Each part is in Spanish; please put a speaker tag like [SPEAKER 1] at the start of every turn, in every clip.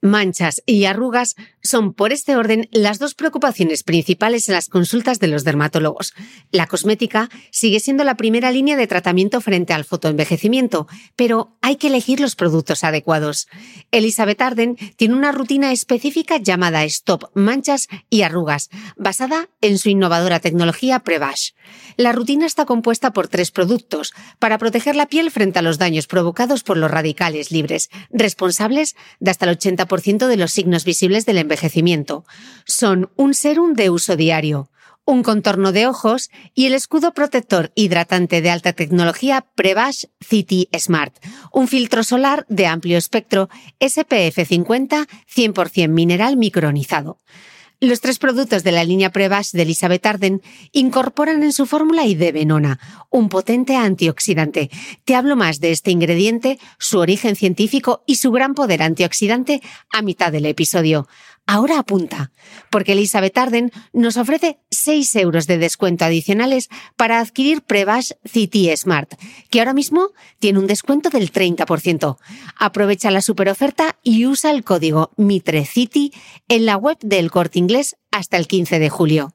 [SPEAKER 1] Manchas y arrugas son, por este orden, las dos preocupaciones principales en las consultas de los dermatólogos. La cosmética sigue siendo la primera línea de tratamiento frente al fotoenvejecimiento, pero hay que elegir los productos adecuados. Elizabeth Arden tiene una rutina específica llamada Stop Manchas y Arrugas, basada en su innovadora tecnología Prevash. La rutina está compuesta por tres productos para proteger la piel frente a los daños provocados por los radicales libres, responsables de hasta el 80% de los signos visibles del envejecimiento. Son un serum de uso diario, un contorno de ojos y el escudo protector hidratante de alta tecnología Prevash City Smart, un filtro solar de amplio espectro SPF 50 100% mineral micronizado. Los tres productos de la línea Prevash de Elizabeth Arden incorporan en su fórmula venona, un potente antioxidante. Te hablo más de este ingrediente, su origen científico y su gran poder antioxidante a mitad del episodio. Ahora apunta, porque Elizabeth Arden nos ofrece 6 euros de descuento adicionales para adquirir Prevash City Smart, que ahora mismo tiene un descuento del 30%. Aprovecha la superoferta y usa el código MITRECITY en la web del Corte Inglés hasta el 15 de julio.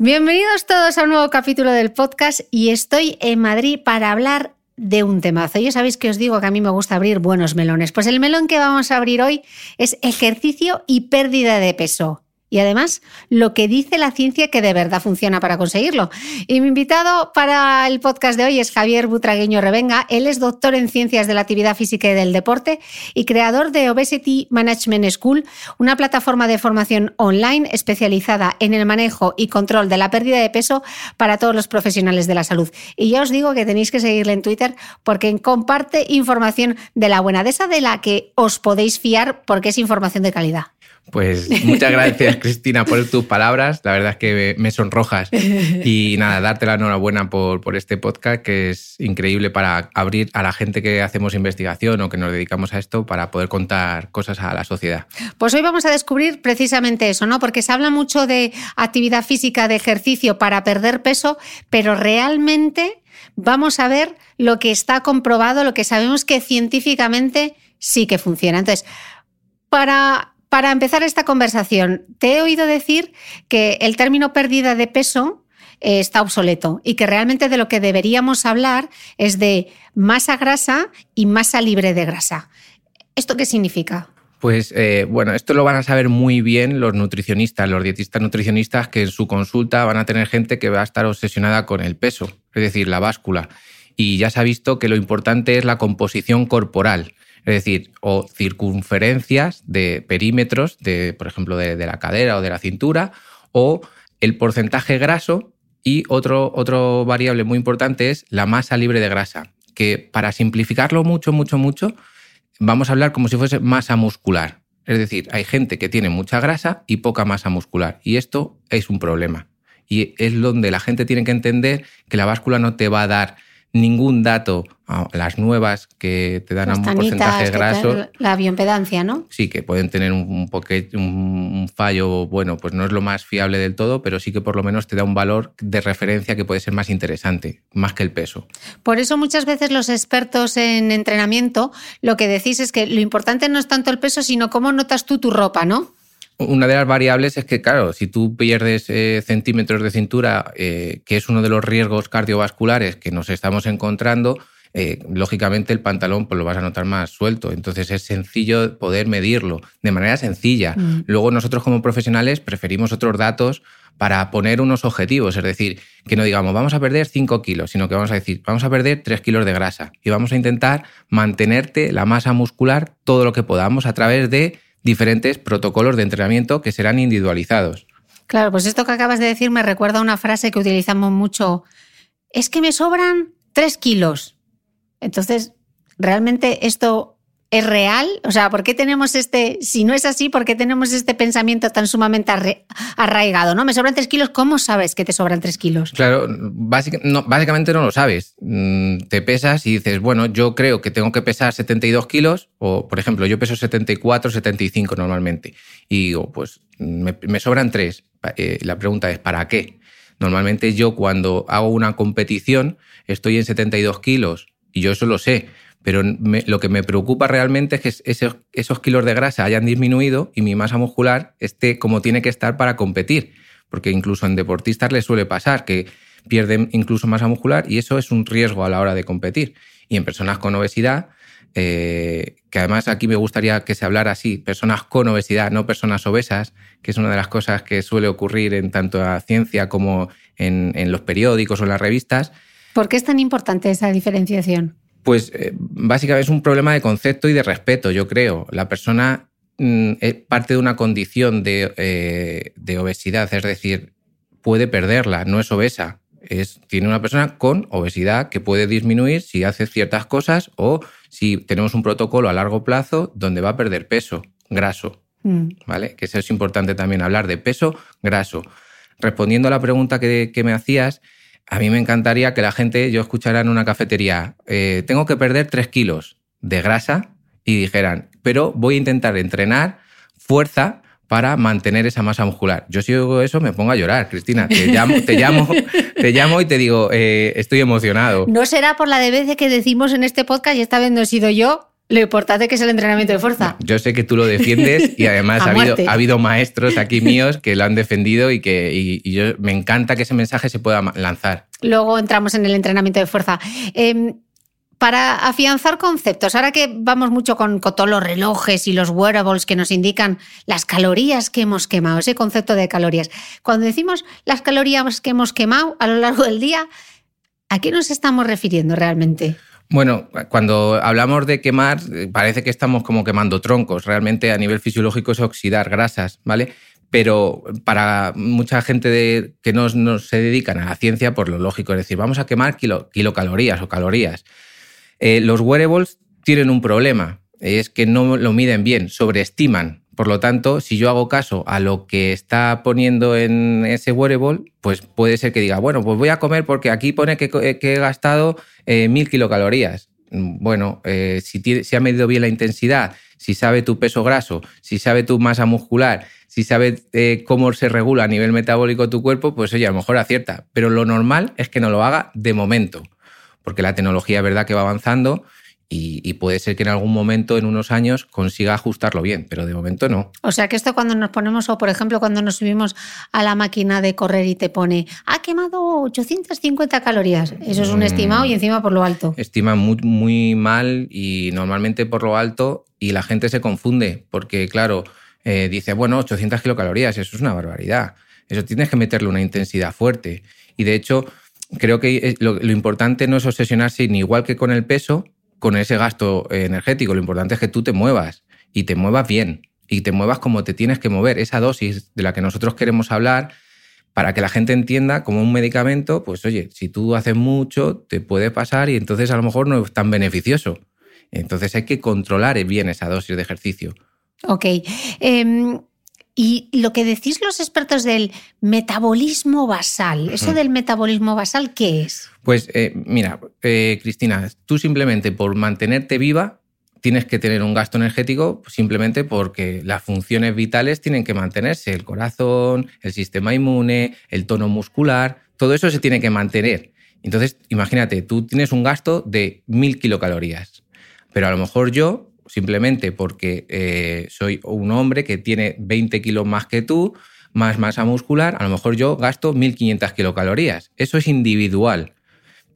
[SPEAKER 1] Bienvenidos todos a un nuevo capítulo del podcast y estoy en Madrid para hablar de un temazo. Ya sabéis que os digo que a mí me gusta abrir buenos melones. Pues el melón que vamos a abrir hoy es ejercicio y pérdida de peso y además lo que dice la ciencia que de verdad funciona para conseguirlo. Y mi invitado para el podcast de hoy es Javier Butragueño Revenga. Él es doctor en ciencias de la actividad física y del deporte y creador de Obesity Management School, una plataforma de formación online especializada en el manejo y control de la pérdida de peso para todos los profesionales de la salud. Y ya os digo que tenéis que seguirle en Twitter porque comparte información de la buena, de esa de la que os podéis fiar porque es información de calidad.
[SPEAKER 2] Pues muchas gracias, Cristina, por tus palabras. La verdad es que me sonrojas. Y nada, darte la enhorabuena por, por este podcast, que es increíble para abrir a la gente que hacemos investigación o que nos dedicamos a esto para poder contar cosas a la sociedad.
[SPEAKER 1] Pues hoy vamos a descubrir precisamente eso, ¿no? Porque se habla mucho de actividad física, de ejercicio para perder peso, pero realmente vamos a ver lo que está comprobado, lo que sabemos que científicamente sí que funciona. Entonces, para para empezar esta conversación, te he oído decir que el término pérdida de peso eh, está obsoleto y que realmente de lo que deberíamos hablar es de masa grasa y masa libre de grasa. ¿Esto qué significa?
[SPEAKER 2] Pues eh, bueno, esto lo van a saber muy bien los nutricionistas, los dietistas nutricionistas que en su consulta van a tener gente que va a estar obsesionada con el peso, es decir, la báscula. Y ya se ha visto que lo importante es la composición corporal es decir, o circunferencias de perímetros, de, por ejemplo, de, la cadera o de la cintura, o el porcentaje graso y otro, otro variable muy importante es la masa libre de grasa, que para simplificarlo mucho, mucho, mucho, vamos a hablar como si fuese masa muscular. Es decir, hay gente que tiene mucha grasa y poca masa muscular, y esto es un problema. Y es donde la gente tiene que entender que la báscula no te va a dar ningún dato, las nuevas que te dan un porcentaje graso.
[SPEAKER 1] La bioimpedancia, ¿no?
[SPEAKER 2] Sí, que pueden tener un, un, fallo, bueno, pues no es lo más fiable del todo, pero sí que por lo menos te da un valor de referencia que puede ser más interesante, más que el peso.
[SPEAKER 1] Por eso muchas veces los expertos en entrenamiento lo que decís es que lo importante no es tanto el peso, sino cómo notas tú tu ropa, ¿no?
[SPEAKER 2] Una de las variables es que, claro, si tú pierdes eh, centímetros de cintura, eh, que es uno de los riesgos cardiovasculares que nos estamos encontrando, eh, lógicamente el pantalón pues, lo vas a notar más suelto. Entonces es sencillo poder medirlo de manera sencilla. Mm. Luego nosotros como profesionales preferimos otros datos para poner unos objetivos, es decir, que no digamos vamos a perder 5 kilos, sino que vamos a decir vamos a perder 3 kilos de grasa y vamos a intentar mantenerte la masa muscular todo lo que podamos a través de diferentes protocolos de entrenamiento que serán individualizados.
[SPEAKER 1] Claro, pues esto que acabas de decir me recuerda a una frase que utilizamos mucho. Es que me sobran tres kilos. Entonces, realmente esto ¿Es real? O sea, ¿por qué tenemos este, si no es así, por qué tenemos este pensamiento tan sumamente arraigado? ¿no? Me sobran tres kilos, ¿cómo sabes que te sobran tres kilos?
[SPEAKER 2] Claro, básicamente no lo sabes. Mm, te pesas y dices, bueno, yo creo que tengo que pesar 72 kilos, o por ejemplo, yo peso 74, 75 normalmente, y digo, pues me, sobran tres. Eh, la pregunta es, ¿para qué? Normalmente yo cuando hago una competición estoy en 72 kilos y yo eso lo sé pero lo que me preocupa realmente es que esos, kilos de grasa hayan disminuido y mi masa muscular esté como tiene que estar para competir. Porque incluso en deportistas les suele pasar que pierden incluso masa muscular y eso es un riesgo a la hora de competir. Y en personas con obesidad, eh, que además aquí me gustaría que se hablara así, personas con obesidad, no personas obesas, que es una de las cosas que suele ocurrir en tanto la ciencia como en, en los periódicos o en las revistas.
[SPEAKER 1] ¿Por qué es tan importante esa diferenciación?
[SPEAKER 2] Pues eh, básicamente es un problema de concepto y de respeto, yo creo. La persona mm, es parte de una condición eh, de, obesidad, es decir, puede perderla, no es obesa. Es, tiene una persona con obesidad que puede disminuir si hace ciertas cosas o si tenemos un protocolo a largo plazo donde va a perder peso graso. Mm. ¿Vale? Que eso es importante también hablar de peso graso. Respondiendo a la pregunta que me hacías, a mí me encantaría que la gente, yo escuchara en una cafetería, eh, tengo que perder tres kilos de grasa y dijeran, pero voy a intentar entrenar fuerza para mantener esa masa muscular. Yo si oigo eso me pongo a llorar, Cristina. Te llamo, te llamo, te llamo y te digo, eh, estoy emocionado.
[SPEAKER 1] No será por la de veces que decimos en este podcast y esta vez no he sido yo, lo importante que es el entrenamiento de fuerza.
[SPEAKER 2] Yo sé que tú lo defiendes y además ha habido, ha habido, maestros aquí míos que lo han defendido y que y, yo, me encanta que ese mensaje se pueda lanzar.
[SPEAKER 1] Luego entramos en el entrenamiento de fuerza. Em, para afianzar conceptos, ahora que vamos mucho con, con, todos los relojes y los wearables que nos indican las calorías que hemos quemado, ese concepto de calorías. Cuando decimos las calorías que hemos quemado a lo largo del día, ¿a qué nos estamos refiriendo realmente?
[SPEAKER 2] Bueno, cuando hablamos de quemar, parece que estamos como quemando troncos. Realmente a nivel fisiológico es oxidar grasas, ¿vale? Pero para mucha gente que no, se dedican a la ciencia, por lo lógico es decir, vamos a quemar kilocalorías o calorías. Eh, los wearables tienen un problema, es que no lo miden bien, sobreestiman. Por lo tanto, si yo hago caso a lo que está poniendo en ese wearable, pues puede ser que diga, bueno, pues voy a comer porque aquí pone que, he gastado eh, mil kilocalorías. Bueno, eh, si, ha medido bien la intensidad, si sabe tu peso graso, si sabe tu masa muscular, si sabe eh, cómo se regula a nivel metabólico tu cuerpo, pues oye, a lo mejor acierta. Pero lo normal es que no lo haga de momento, porque la tecnología es verdad que va avanzando y, puede ser que en algún momento, en unos años, consiga ajustarlo bien, pero de momento no.
[SPEAKER 1] O sea que esto cuando nos ponemos, o por ejemplo cuando nos subimos a la máquina de correr y te pone, ha quemado 850 calorías, eso es un mm. estimado y encima por lo alto.
[SPEAKER 2] Estima muy, muy mal y normalmente por lo alto y la gente se confunde porque claro, eh, dice, bueno, 800 kilocalorías, eso es una barbaridad, eso tienes que meterle una intensidad fuerte y de hecho... Creo que eh, lo, lo importante no es obsesionarse ni igual que con el peso, con ese gasto energético. Lo importante es que tú te muevas y te muevas bien y te muevas como te tienes que mover. Esa dosis de la que nosotros queremos hablar para que la gente entienda como un medicamento, pues oye, si tú haces mucho, te puede pasar y entonces a lo mejor no es tan beneficioso. Entonces hay que controlar bien esa dosis de ejercicio.
[SPEAKER 1] Ok. Em, Y lo que decís los expertos del metabolismo basal, ¿eso del metabolismo basal qué es?
[SPEAKER 2] Pues eh, mira, eh, Cristina, tú simplemente por mantenerte viva tienes que tener un gasto energético simplemente porque las funciones vitales tienen que mantenerse, el corazón, el sistema inmune, el tono muscular, todo eso se tiene que mantener. Entonces, imagínate, tú tienes un gasto de mil kilocalorías, pero a lo mejor yo, simplemente porque eh, soy un hombre que tiene 20 kilos más que tú, más masa muscular, a lo mejor yo gasto 1500 kilocalorías. Eso es individual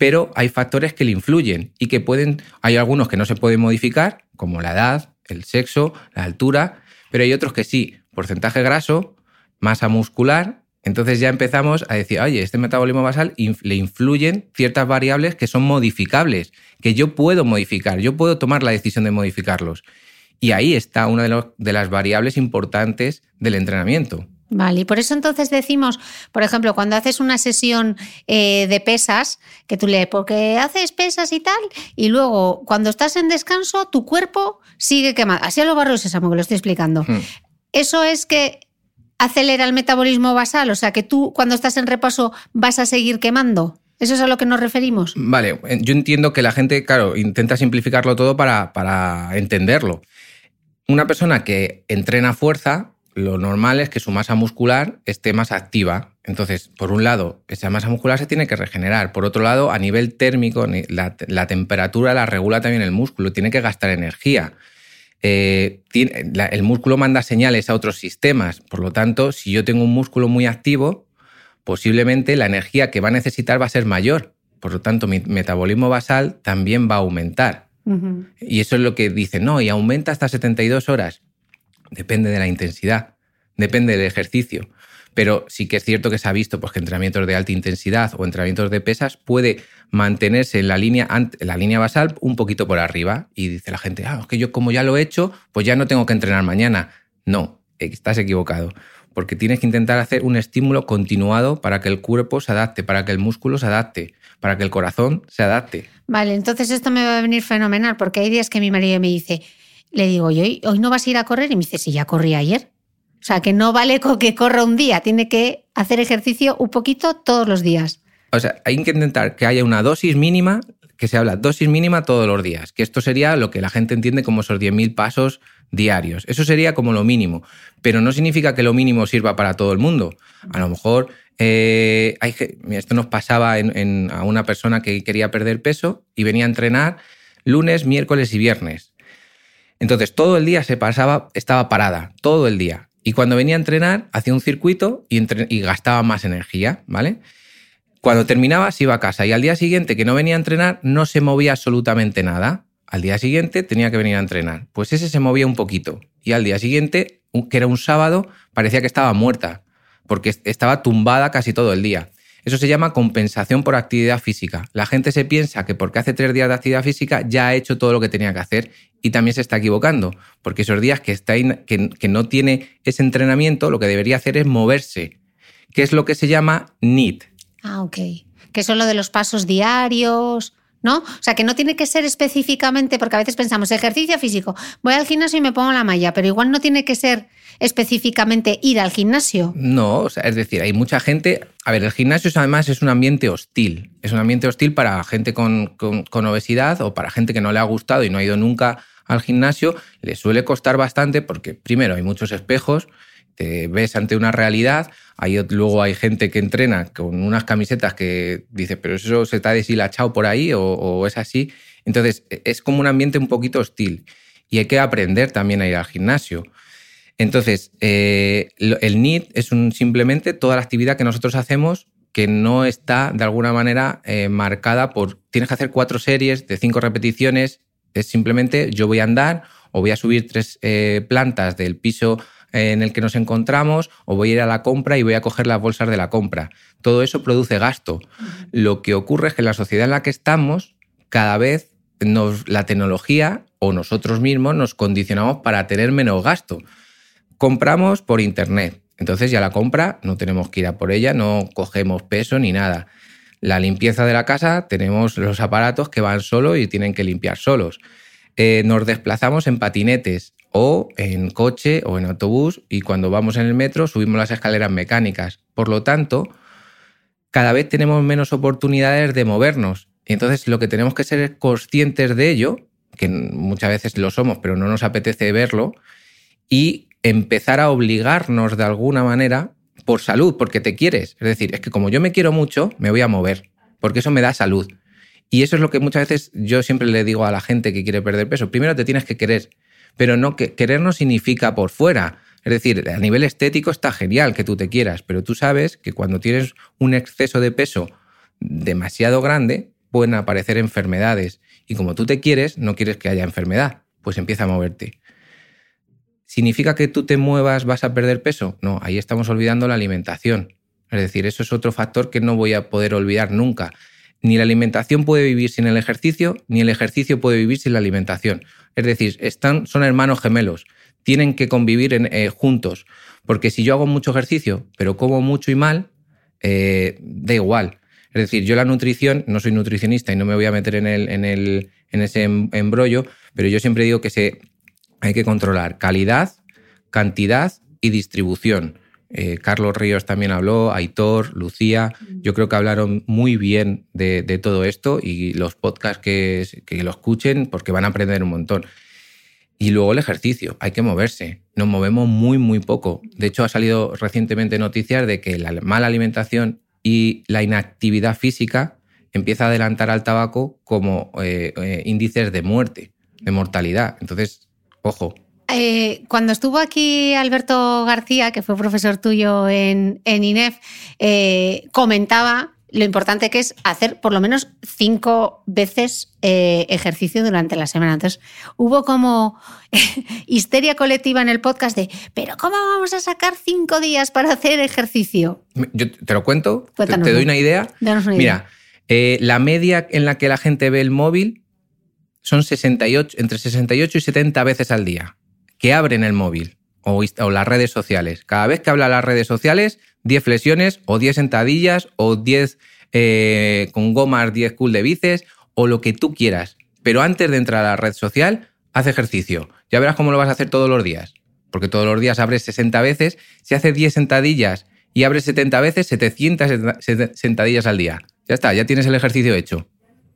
[SPEAKER 2] pero hay factores que le influyen y que pueden, hay algunos que no se pueden modificar, como la edad, el sexo, la altura, pero hay otros que sí, porcentaje graso, masa muscular, entonces ya empezamos a decir, oye, este metabolismo basal le influyen ciertas variables que son modificables, que yo puedo modificar, yo puedo tomar la decisión de modificarlos. Y ahí está una de, de las variables importantes del entrenamiento.
[SPEAKER 1] Vale, y por eso entonces decimos, por ejemplo, cuando haces una sesión eh, de pesas, que tú lees, porque haces pesas y tal, y luego cuando estás en descanso, tu cuerpo sigue quemando. Así a los barrios sésamo, que lo estoy explicando. Hmm. Eso es que acelera el metabolismo basal, o sea que tú cuando estás en reposo vas a seguir quemando. ¿Eso es a lo que nos referimos?
[SPEAKER 2] Vale, yo entiendo que la gente, claro, intenta simplificarlo todo para, para entenderlo. Una persona que entrena fuerza lo normal es que su masa muscular esté más activa. Entonces, por un lado, esa masa muscular se tiene que regenerar. Por otro lado, a nivel térmico, la, temperatura la regula también el músculo, tiene que gastar energía. Eh, el músculo manda señales a otros sistemas. Por lo tanto, si yo tengo un músculo muy activo, posiblemente la energía que va a necesitar va a ser mayor. Por lo tanto, mi metabolismo basal también va a aumentar. Y eso es lo que dicen, no, y aumenta hasta 72 horas depende de la intensidad, depende del ejercicio. Pero sí que es cierto que se ha visto pues, que entrenamientos de alta intensidad o entrenamientos de pesas puede mantenerse en la línea, la línea basal un poquito por arriba. Y dice la gente, ah, es que yo como ya lo he hecho, pues ya no tengo que entrenar mañana. No, estás equivocado. Porque tienes que intentar hacer un estímulo continuado para que el cuerpo se adapte, para que el músculo se adapte, para que el corazón se adapte.
[SPEAKER 1] Vale, entonces esto me va a venir fenomenal, porque hay días que mi marido me dice, le digo, hoy, hoy no vas a ir a correr? Y me dice, sí, ya corrí ayer. O sea, que no vale con que corra un día, tiene que hacer ejercicio un poquito todos los días.
[SPEAKER 2] O sea, hay que intentar que haya una dosis mínima, que se habla dosis mínima todos los días, que esto sería lo que la gente entiende como esos 10.000 pasos diarios. Eso sería como lo mínimo, pero no significa que lo mínimo sirva para todo el mundo. A lo mejor eh, esto nos pasaba a una persona que quería perder peso y venía a entrenar lunes, miércoles y viernes. Entonces todo el día se pasaba, estaba parada, todo el día. Y cuando venía a entrenar, hacía un circuito y, y gastaba más energía, ¿vale? Cuando terminaba, se iba a casa y al día siguiente que no venía a entrenar, no se movía absolutamente nada. Al día siguiente tenía que venir a entrenar. Pues ese se movía un poquito. Y al día siguiente, que era un sábado, parecía que estaba muerta, porque estaba tumbada casi todo el día. Eso se llama compensación por actividad física. La gente se piensa que porque hace tres días de actividad física ya ha hecho todo lo que tenía que hacer y también se está equivocando, porque esos días que, está que, no tiene ese entrenamiento, lo que debería hacer es moverse, que es lo que se llama NEAT.
[SPEAKER 1] Ah, ok. Que son lo de los pasos diarios, ¿no? O sea, que no tiene que ser específicamente, porque a veces pensamos, ejercicio físico, voy al gimnasio y me pongo la malla, pero igual no tiene que ser específicamente ir al gimnasio.
[SPEAKER 2] No, o sea, es decir, hay mucha gente. A ver, el gimnasio además es un ambiente hostil. Es un ambiente hostil para gente con, obesidad o para gente que no le ha gustado y no ha ido nunca al gimnasio. Le suele costar bastante porque, primero, hay muchos espejos, te ves ante una realidad. Hay, luego hay gente que entrena con unas camisetas que dice, pero eso se te ha deshilachado por ahí o, es así. Entonces, es como un ambiente un poquito hostil. Y hay que aprender también a ir al gimnasio. Entonces, eh, el NIT es un, simplemente toda la actividad que nosotros hacemos que no está de alguna manera eh, marcada por tienes que hacer cuatro series de cinco repeticiones. Es simplemente yo voy a andar o voy a subir tres eh, plantas del piso en el que nos encontramos o voy a ir a la compra y voy a coger las bolsas de la compra. Todo eso produce gasto. Lo que ocurre es que en la sociedad en la que estamos, cada vez nos, la tecnología o nosotros mismos nos condicionamos para tener menos gasto. Compramos por internet. Entonces ya la compra no tenemos que ir a por ella, no cogemos peso ni nada. La limpieza de la casa tenemos los aparatos que van solos y tienen que limpiar solos. Eh, nos desplazamos en patinetes o en coche o en autobús y cuando vamos en el metro subimos las escaleras mecánicas. Por lo tanto, cada vez tenemos menos oportunidades de movernos. Entonces lo que tenemos que ser es conscientes de ello, que muchas veces lo somos, pero no nos apetece verlo, y empezar a obligarnos de alguna manera por salud, porque te quieres. Es decir, es que como yo me quiero mucho, me voy a mover, porque eso me da salud. Y eso es lo que muchas veces yo siempre le digo a la gente que quiere perder peso. Primero te tienes que querer, pero no que querer no significa por fuera. Es decir, a nivel estético está genial que tú te quieras, pero tú sabes que cuando tienes un exceso de peso demasiado grande, pueden aparecer enfermedades. Y como tú te quieres, no quieres que haya enfermedad, pues empieza a moverte. ¿Significa que tú te muevas vas a perder peso? No, ahí estamos olvidando la alimentación. Es decir, eso es otro factor que no voy a poder olvidar nunca. Ni la alimentación puede vivir sin el ejercicio, ni el ejercicio puede vivir sin la alimentación. Es decir, están, son hermanos gemelos, tienen que convivir eh, juntos. Porque si yo hago mucho ejercicio, pero como mucho y mal, eh, da igual. Es decir, yo la nutrición, no soy nutricionista y no me voy a meter en, el, en, el, en ese em, embrollo, pero yo siempre digo que hay que controlar calidad, cantidad y distribución. Eh, Carlos Ríos también habló, Aitor, Lucía, yo creo que hablaron muy bien de, todo esto y los podcasts que, lo escuchen porque van a aprender un montón. Y luego el ejercicio, hay que moverse. Nos movemos muy, muy poco. De hecho, ha salido recientemente noticias de que la mala alimentación y la inactividad física empieza a adelantar al tabaco como eh, eh, índices de muerte, de mortalidad. Entonces, Ojo.
[SPEAKER 1] Eh, cuando estuvo aquí Alberto García, que fue profesor tuyo en, INEF, eh, comentaba lo importante que es hacer por lo menos cinco veces eh, ejercicio durante la semana. Entonces, hubo como histeria colectiva en el podcast de, pero ¿cómo vamos a sacar cinco días para hacer ejercicio?
[SPEAKER 2] Yo te lo cuento, te, doy una idea. Mira, la media en la que la gente ve el móvil son 68, entre 68 y 70 veces al día que abren el móvil o, las redes sociales. Cada vez que habla las redes sociales, 10 flexiones o 10 sentadillas o 10 eh, con gomas, 10 cool de bices o lo que tú quieras. Pero antes de entrar a la red social, haz ejercicio. Ya verás cómo lo vas a hacer todos los días. Porque todos los días abres 60 veces. Si haces 10 sentadillas y abres 70 veces, 700 sentadillas al día. Ya está, ya tienes el ejercicio hecho.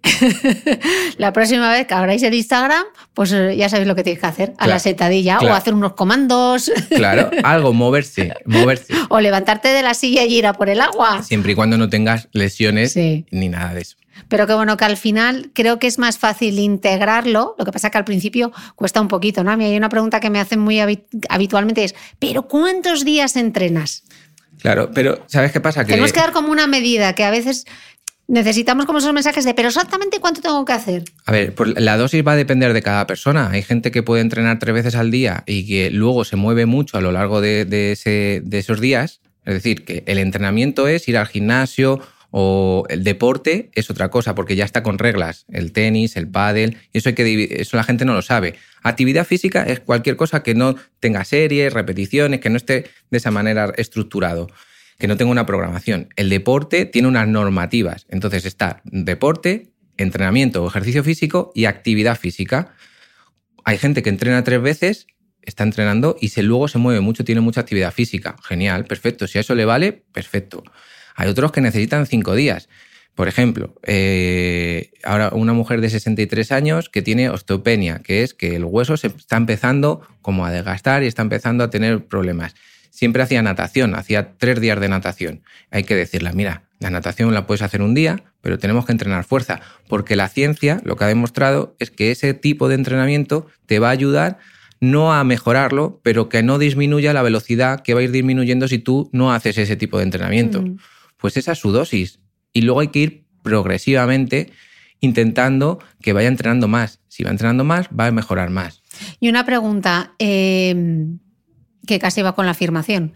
[SPEAKER 1] la próxima vez que abráis el Instagram, pues eh, ya sabéis lo que tenéis que hacer, a la setadilla o hacer unos comandos.
[SPEAKER 2] Claro, algo, moverse, moverse.
[SPEAKER 1] O levantarte de la silla y ir a por el agua.
[SPEAKER 2] Siempre y cuando no tengas lesiones ni nada de eso.
[SPEAKER 1] Pero que bueno, que al final creo que es más fácil integrarlo. Lo que pasa que al principio cuesta un poquito, ¿no? A mí hay una pregunta que me hacen muy habitualmente es, ¿pero cuántos días entrenas?
[SPEAKER 2] Claro, pero ¿sabes qué pasa?
[SPEAKER 1] Que Tenemos que dar como una medida, que a veces necesitamos como esos mensajes de, pero exactamente cuánto tengo que hacer.
[SPEAKER 2] A ver, la dosis va a depender de cada persona. Hay gente que puede entrenar tres veces al día y que luego se mueve mucho a lo largo de, esos días. Es decir, que el entrenamiento es ir al gimnasio o el deporte es otra cosa porque ya está con reglas, el tenis, el pádel, y eso que eso la gente no lo sabe. Actividad física es cualquier cosa que no tenga series, repeticiones, que no esté de esa manera estructurado que no tenga una programación. El deporte tiene unas normativas. Entonces está deporte, entrenamiento ejercicio físico y actividad física. Hay gente que entrena tres veces, está entrenando y se, luego se mueve mucho, tiene mucha actividad física. Genial, perfecto. Si a eso le vale, perfecto. Hay otros que necesitan cinco días. Por ejemplo, eh, ahora una mujer de 63 años que tiene osteopenia, que es que el hueso se está empezando como a desgastar y está empezando a tener problemas siempre hacía natación, hacía tres días de natación. Hay que decirle, mira, la natación la puedes hacer un día, pero tenemos que entrenar fuerza, porque la ciencia lo que ha demostrado es que ese tipo de entrenamiento te va a ayudar no a mejorarlo, pero que no disminuya la velocidad que va a ir disminuyendo si tú no haces ese tipo de entrenamiento. Mm. Pues esa es su dosis. Y luego hay que ir progresivamente intentando que vaya entrenando más. Si va entrenando más, va a mejorar más.
[SPEAKER 1] Y una pregunta, eh, que casi va con la afirmación.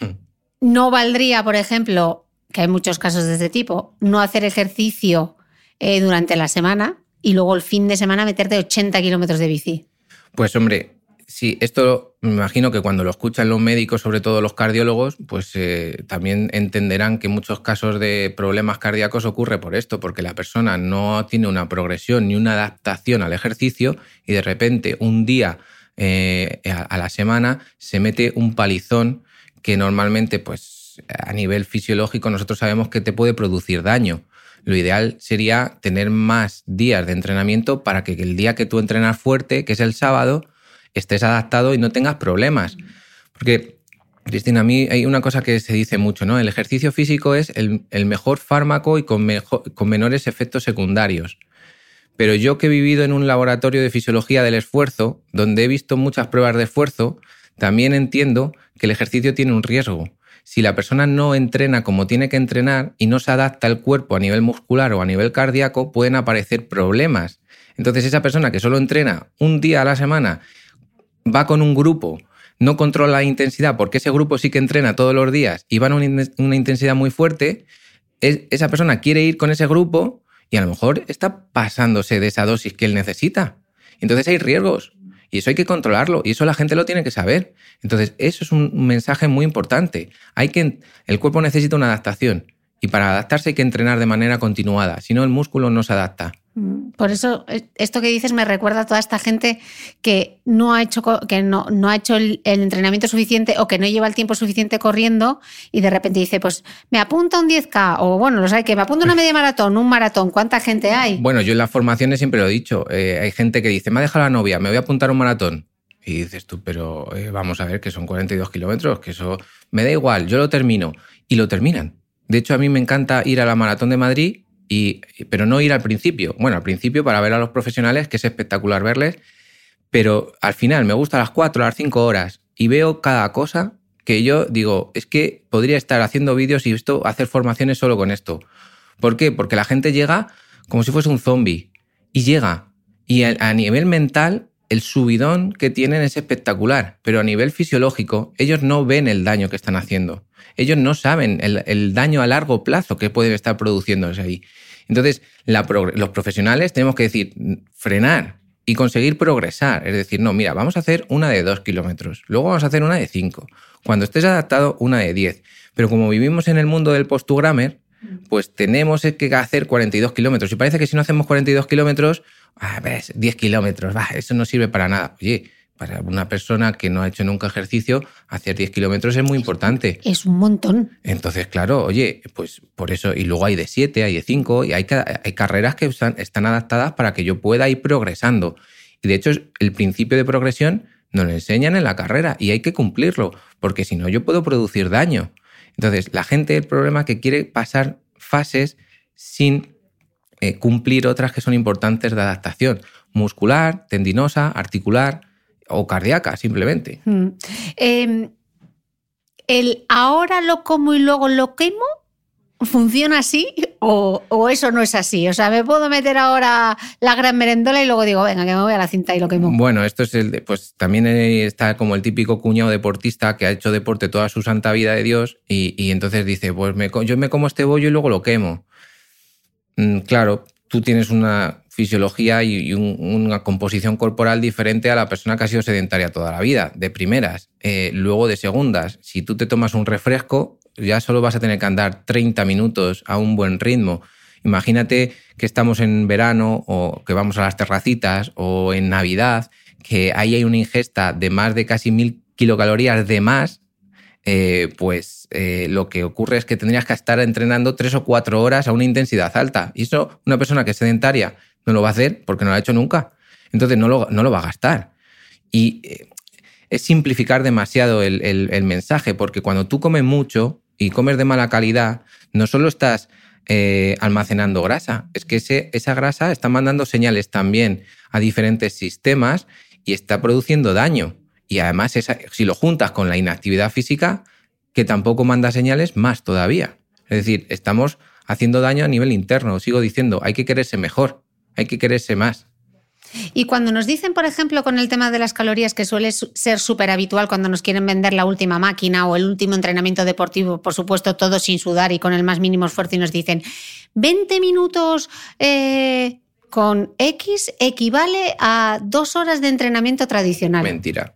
[SPEAKER 1] Hmm. No valdría, por ejemplo, que hay muchos casos de este tipo, no hacer ejercicio eh, durante la semana y luego el fin de semana meterte 80 kilómetros de bici.
[SPEAKER 2] Pues hombre, Sí, esto me imagino que cuando lo escuchan los médicos, sobre todo los cardiólogos, pues eh, también entenderán que muchos casos de problemas cardíacos ocurre por esto, porque la persona no tiene una progresión ni una adaptación al ejercicio y de repente un día eh, a, la semana se mete un palizón que normalmente, pues a nivel fisiológico, nosotros sabemos que te puede producir daño. Lo ideal sería tener más días de entrenamiento para que el día que tú entrenas fuerte, que es el sábado, estés adaptado y no tengas problemas. Porque, Cristina, a mí hay una cosa que se dice mucho, ¿no? El ejercicio físico es el, mejor fármaco y con, con menores efectos secundarios. Pero yo que he vivido en un laboratorio de fisiología del esfuerzo, donde he visto muchas pruebas de esfuerzo, también entiendo que el ejercicio tiene un riesgo. Si la persona no entrena como tiene que entrenar y no se adapta al cuerpo a nivel muscular o a nivel cardíaco, pueden aparecer problemas. Entonces esa persona que solo entrena un día a la semana va con un grupo, no controla la intensidad porque ese grupo sí que entrena todos los días y va a una intensidad muy fuerte, esa persona quiere ir con ese grupo y a lo mejor está pasándose de esa dosis que él necesita. Entonces hay riesgos y eso hay que controlarlo y eso la gente lo tiene que saber. Entonces eso es un mensaje muy importante. Hay que, el cuerpo necesita una adaptación y para adaptarse hay que entrenar de manera continuada, si no el músculo no se adapta.
[SPEAKER 1] Mm, por eso, eh, esto que dices me recuerda a toda esta gente que no ha hecho, que no, no ha hecho el, entrenamiento suficiente o que no lleva el tiempo suficiente corriendo y de repente dice, pues me apunta un 10K o bueno, lo sabe que me apunta una media maratón, un maratón, ¿cuánta gente hay?
[SPEAKER 2] Bueno, yo en las formaciones siempre lo he dicho, eh, hay gente que dice, me ha dejado la novia, me voy a apuntar un maratón. Y dices tú, pero eh, vamos a ver que son 42 kilómetros, que eso me da igual, yo lo termino. Y lo terminan. De hecho, a mí me encanta ir a la maratón de Madrid pero no ir al principio. Bueno, al principio para ver a los profesionales, que es espectacular verles, pero al final me gusta a las 4, a las 5 horas y veo cada cosa que yo digo, es que podría estar haciendo vídeos y esto, hacer formaciones solo con esto. ¿Por qué? Porque la gente llega como si fuese un zombie y llega. Y a nivel mental, el subidón que tienen es espectacular, pero a nivel fisiológico, ellos no ven el daño que están haciendo. Ellos no saben el, daño a largo plazo que puede estar produciéndose ahí. Entonces, los profesionales tenemos que decir, frenar y conseguir progresar. Es decir, no, mira, vamos a hacer una de dos kilómetros, luego vamos a hacer una de cinco. Cuando estés adaptado, una de diez. Pero como vivimos en el mundo del postugrammer, pues tenemos que hacer 42 kilómetros. Y parece que si no hacemos 42 kilómetros, ah, ves, 10 kilómetros, eso no sirve para nada. Oye, para una persona que no ha hecho nunca ejercicio, hacer 10 kilómetros es muy importante.
[SPEAKER 1] Es un montón.
[SPEAKER 2] Entonces, claro, oye, pues por eso, y luego hay de 7, hay de 5, y hay, hay carreras que están, están adaptadas para que yo pueda ir progresando. Y de hecho, el principio de progresión nos lo enseñan en la carrera y hay que cumplirlo, porque si no, yo puedo producir daño. Entonces, la gente, el problema es que quiere pasar fases sin eh, cumplir otras que son importantes de adaptación muscular, tendinosa, articular o cardíaca, simplemente. Mm.
[SPEAKER 1] Em, el ahora lo como y luego lo quemo. ¿Funciona así o, eso no es así? O sea, me puedo meter ahora la gran merendola y luego digo, venga, que me voy a la cinta y lo quemo.
[SPEAKER 2] Bueno, esto es el. pues también está como el típico cuñado deportista que ha hecho deporte toda su santa vida de Dios y, entonces dice, pues yo me como este bollo y luego lo quemo. Mm, claro, tú tienes una fisiología y, una composición corporal diferente a la persona que ha sido sedentaria toda la vida, de primeras. Eh, luego de segundas, si tú te tomas un refresco, ya solo vas a tener que andar 30 minutos a un buen ritmo. Imagínate que estamos en verano o que vamos a las terracitas o en Navidad, que ahí hay una ingesta de más de casi mil kilocalorías de más, eh, pues eh, lo que ocurre es que tendrías que estar entrenando tres o cuatro horas a una intensidad alta. Y eso, una persona que es sedentaria no lo va a hacer porque no lo ha hecho nunca. Entonces no lo, no lo va a gastar. Y eh, es simplificar demasiado el, mensaje, porque cuando tú comes mucho y comes de mala calidad, no solo estás eh, almacenando grasa, es que esa grasa está mandando señales también a diferentes sistemas y está produciendo daño. Y además, si lo juntas con la inactividad física, que tampoco manda señales, más todavía. Es decir, estamos haciendo daño a nivel interno. Sigo diciendo, hay que quererse mejor hay que quererse más.
[SPEAKER 1] Y cuando nos dicen, por ejemplo, con el tema de las calorías, que suele ser súper habitual cuando nos quieren vender la última máquina o el último entrenamiento deportivo, por supuesto, todo sin sudar y con el más mínimo esfuerzo, y nos dicen 20 minutos eh, con X equivale a dos horas de entrenamiento tradicional.
[SPEAKER 2] Mentira.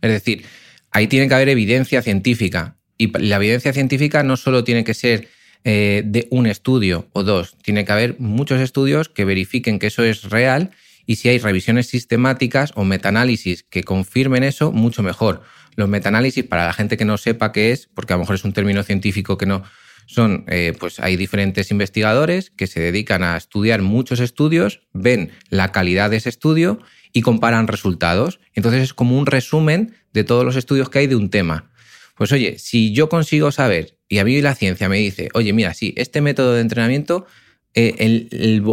[SPEAKER 2] Es decir, ahí tiene que haber evidencia científica. Y la evidencia científica no solo tiene que ser eh, de un estudio o dos, tiene que haber muchos estudios que verifiquen que eso es real y si hay revisiones sistemáticas o metaanálisis que confirmen eso, mucho mejor. Los metaanálisis, para la gente que no sepa qué es, porque a lo mejor es un término científico que no, son, eh, pues hay diferentes investigadores que se dedican a estudiar muchos estudios, ven la calidad de ese estudio y comparan resultados. Entonces es como un resumen de todos los estudios que hay de un tema. Pues oye, si yo consigo saber, y a mí la ciencia me dice, oye, mira, sí, este método de entrenamiento eh,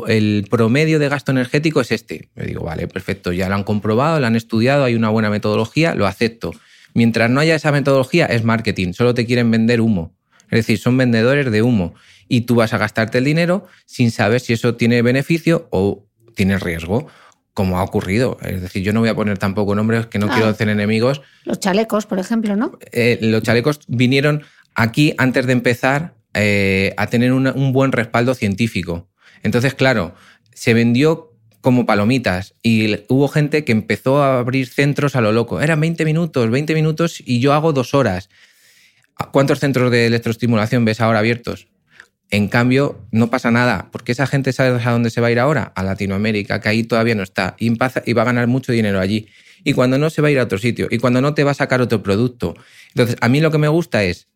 [SPEAKER 2] el, promedio de gasto energético es este. Me digo, vale, perfecto, ya lo han comprobado, lo han estudiado, hay una buena metodología, lo acepto. Mientras no haya esa metodología, es marketing, solo te quieren vender humo. Es decir, son vendedores de humo y tú vas a gastarte el dinero sin saber si eso tiene beneficio o tiene riesgo, como ha ocurrido. Es decir, yo no voy a poner tampoco nombres que no quiero hacer enemigos.
[SPEAKER 3] Los chalecos, por ejemplo, ¿no?
[SPEAKER 2] Eh, los chalecos vinieron aquí antes de empezar eh, a tener un buen respaldo científico. Entonces, claro, se vendió como palomitas y hubo gente que empezó a abrir centros a lo loco. Eran 20 minutos, 20 minutos y yo hago dos horas. ¿Cuántos centros de electroestimulación ves ahora abiertos? En cambio, no pasa nada, porque esa gente sabe a dónde se va a ir ahora, a Latinoamérica, que ahí todavía no está, y, va a ganar mucho dinero allí. Y cuando no, se va a ir a otro sitio, y cuando no, te va a sacar otro producto. Entonces, a mí lo que me gusta es,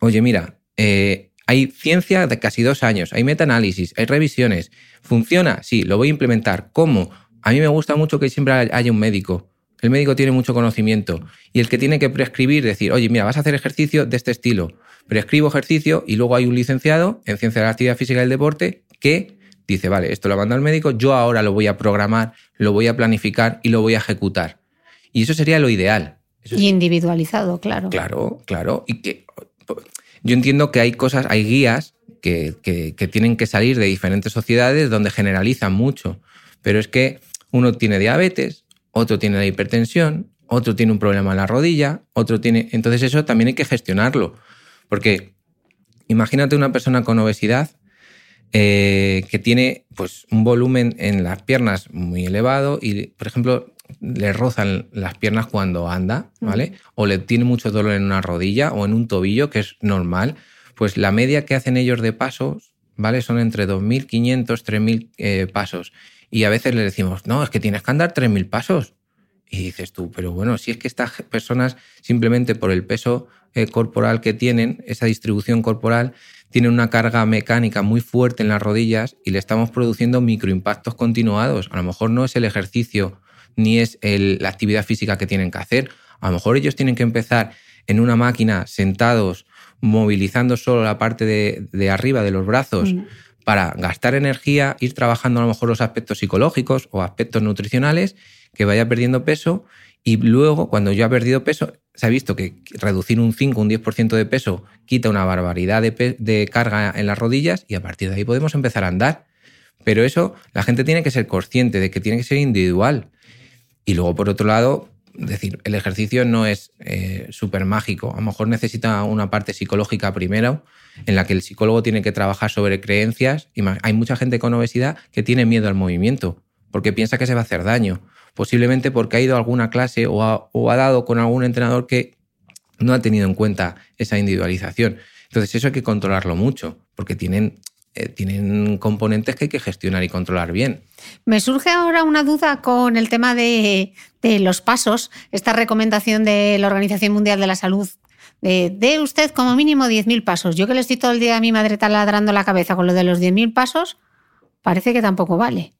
[SPEAKER 2] oye, mira, eh, hay ciencia de casi dos años, hay metaanálisis, hay revisiones. ¿Funciona? Sí, lo voy a implementar. ¿Cómo? A mí me gusta mucho que siempre haya un médico. El médico tiene mucho conocimiento y el que tiene que prescribir, decir, oye, mira, vas a hacer ejercicio de este estilo. Prescribo ejercicio y luego hay un licenciado en ciencia de la actividad física y el deporte que dice, vale, esto lo manda al médico, yo ahora lo voy a programar, lo voy a planificar y lo voy a ejecutar. Y eso sería lo ideal.
[SPEAKER 3] y individualizado, claro.
[SPEAKER 2] Claro, claro. Y que yo entiendo que hay cosas, hay guías que, tienen que salir de diferentes sociedades donde generalizan mucho, pero es que uno tiene diabetes, otro tiene la hipertensión, otro tiene un problema en la rodilla, otro tiene... Entonces eso también hay que gestionarlo, porque imagínate una persona con obesidad eh, que tiene pues, un volumen en las piernas muy elevado y, por ejemplo, le rozan las piernas cuando anda, ¿vale? O le tiene mucho dolor en una rodilla o en un tobillo, que es normal, pues la media que hacen ellos de pasos, ¿vale? Son entre 2.500, 3.000 eh, pasos. Y a veces le decimos, no, es que tienes que andar 3.000 pasos. Y dices tú, pero bueno, si es que estas personas simplemente por el peso eh, corporal que tienen, esa distribución corporal, tienen una carga mecánica muy fuerte en las rodillas y le estamos produciendo microimpactos continuados. A lo mejor no es el ejercicio ni es la actividad física que tienen que hacer. A lo mejor ellos tienen que empezar en una máquina sentados, movilizando solo la parte de, arriba de los brazos mm. para gastar energía, ir trabajando a lo mejor los aspectos psicológicos o aspectos nutricionales, que vaya perdiendo peso y luego cuando yo ha perdido peso, se ha visto que reducir un 5, un 10% de peso quita una barbaridad de, de carga en las rodillas y a partir de ahí podemos empezar a andar. Pero eso la gente tiene que ser consciente de que tiene que ser individual. Y luego, por otro lado, decir, el ejercicio no es eh, súper mágico. A lo mejor necesita una parte psicológica primero, en la que el psicólogo tiene que trabajar sobre creencias. Y hay mucha gente con obesidad que tiene miedo al movimiento, porque piensa que se va a hacer daño. Posiblemente porque ha ido a alguna clase o ha dado con algún entrenador que no ha tenido en cuenta esa individualización. Entonces eso hay que controlarlo mucho, porque tienen eh, tienen componentes que hay que gestionar y controlar bien.
[SPEAKER 3] Me surge ahora una duda con el tema de, los pasos, esta recomendación de la Organización Mundial de la Salud de, usted como mínimo 10.000 pasos. Yo que le estoy todo el día a mi madre taladrando la cabeza con lo de los 10.000 pasos, parece que tampoco vale.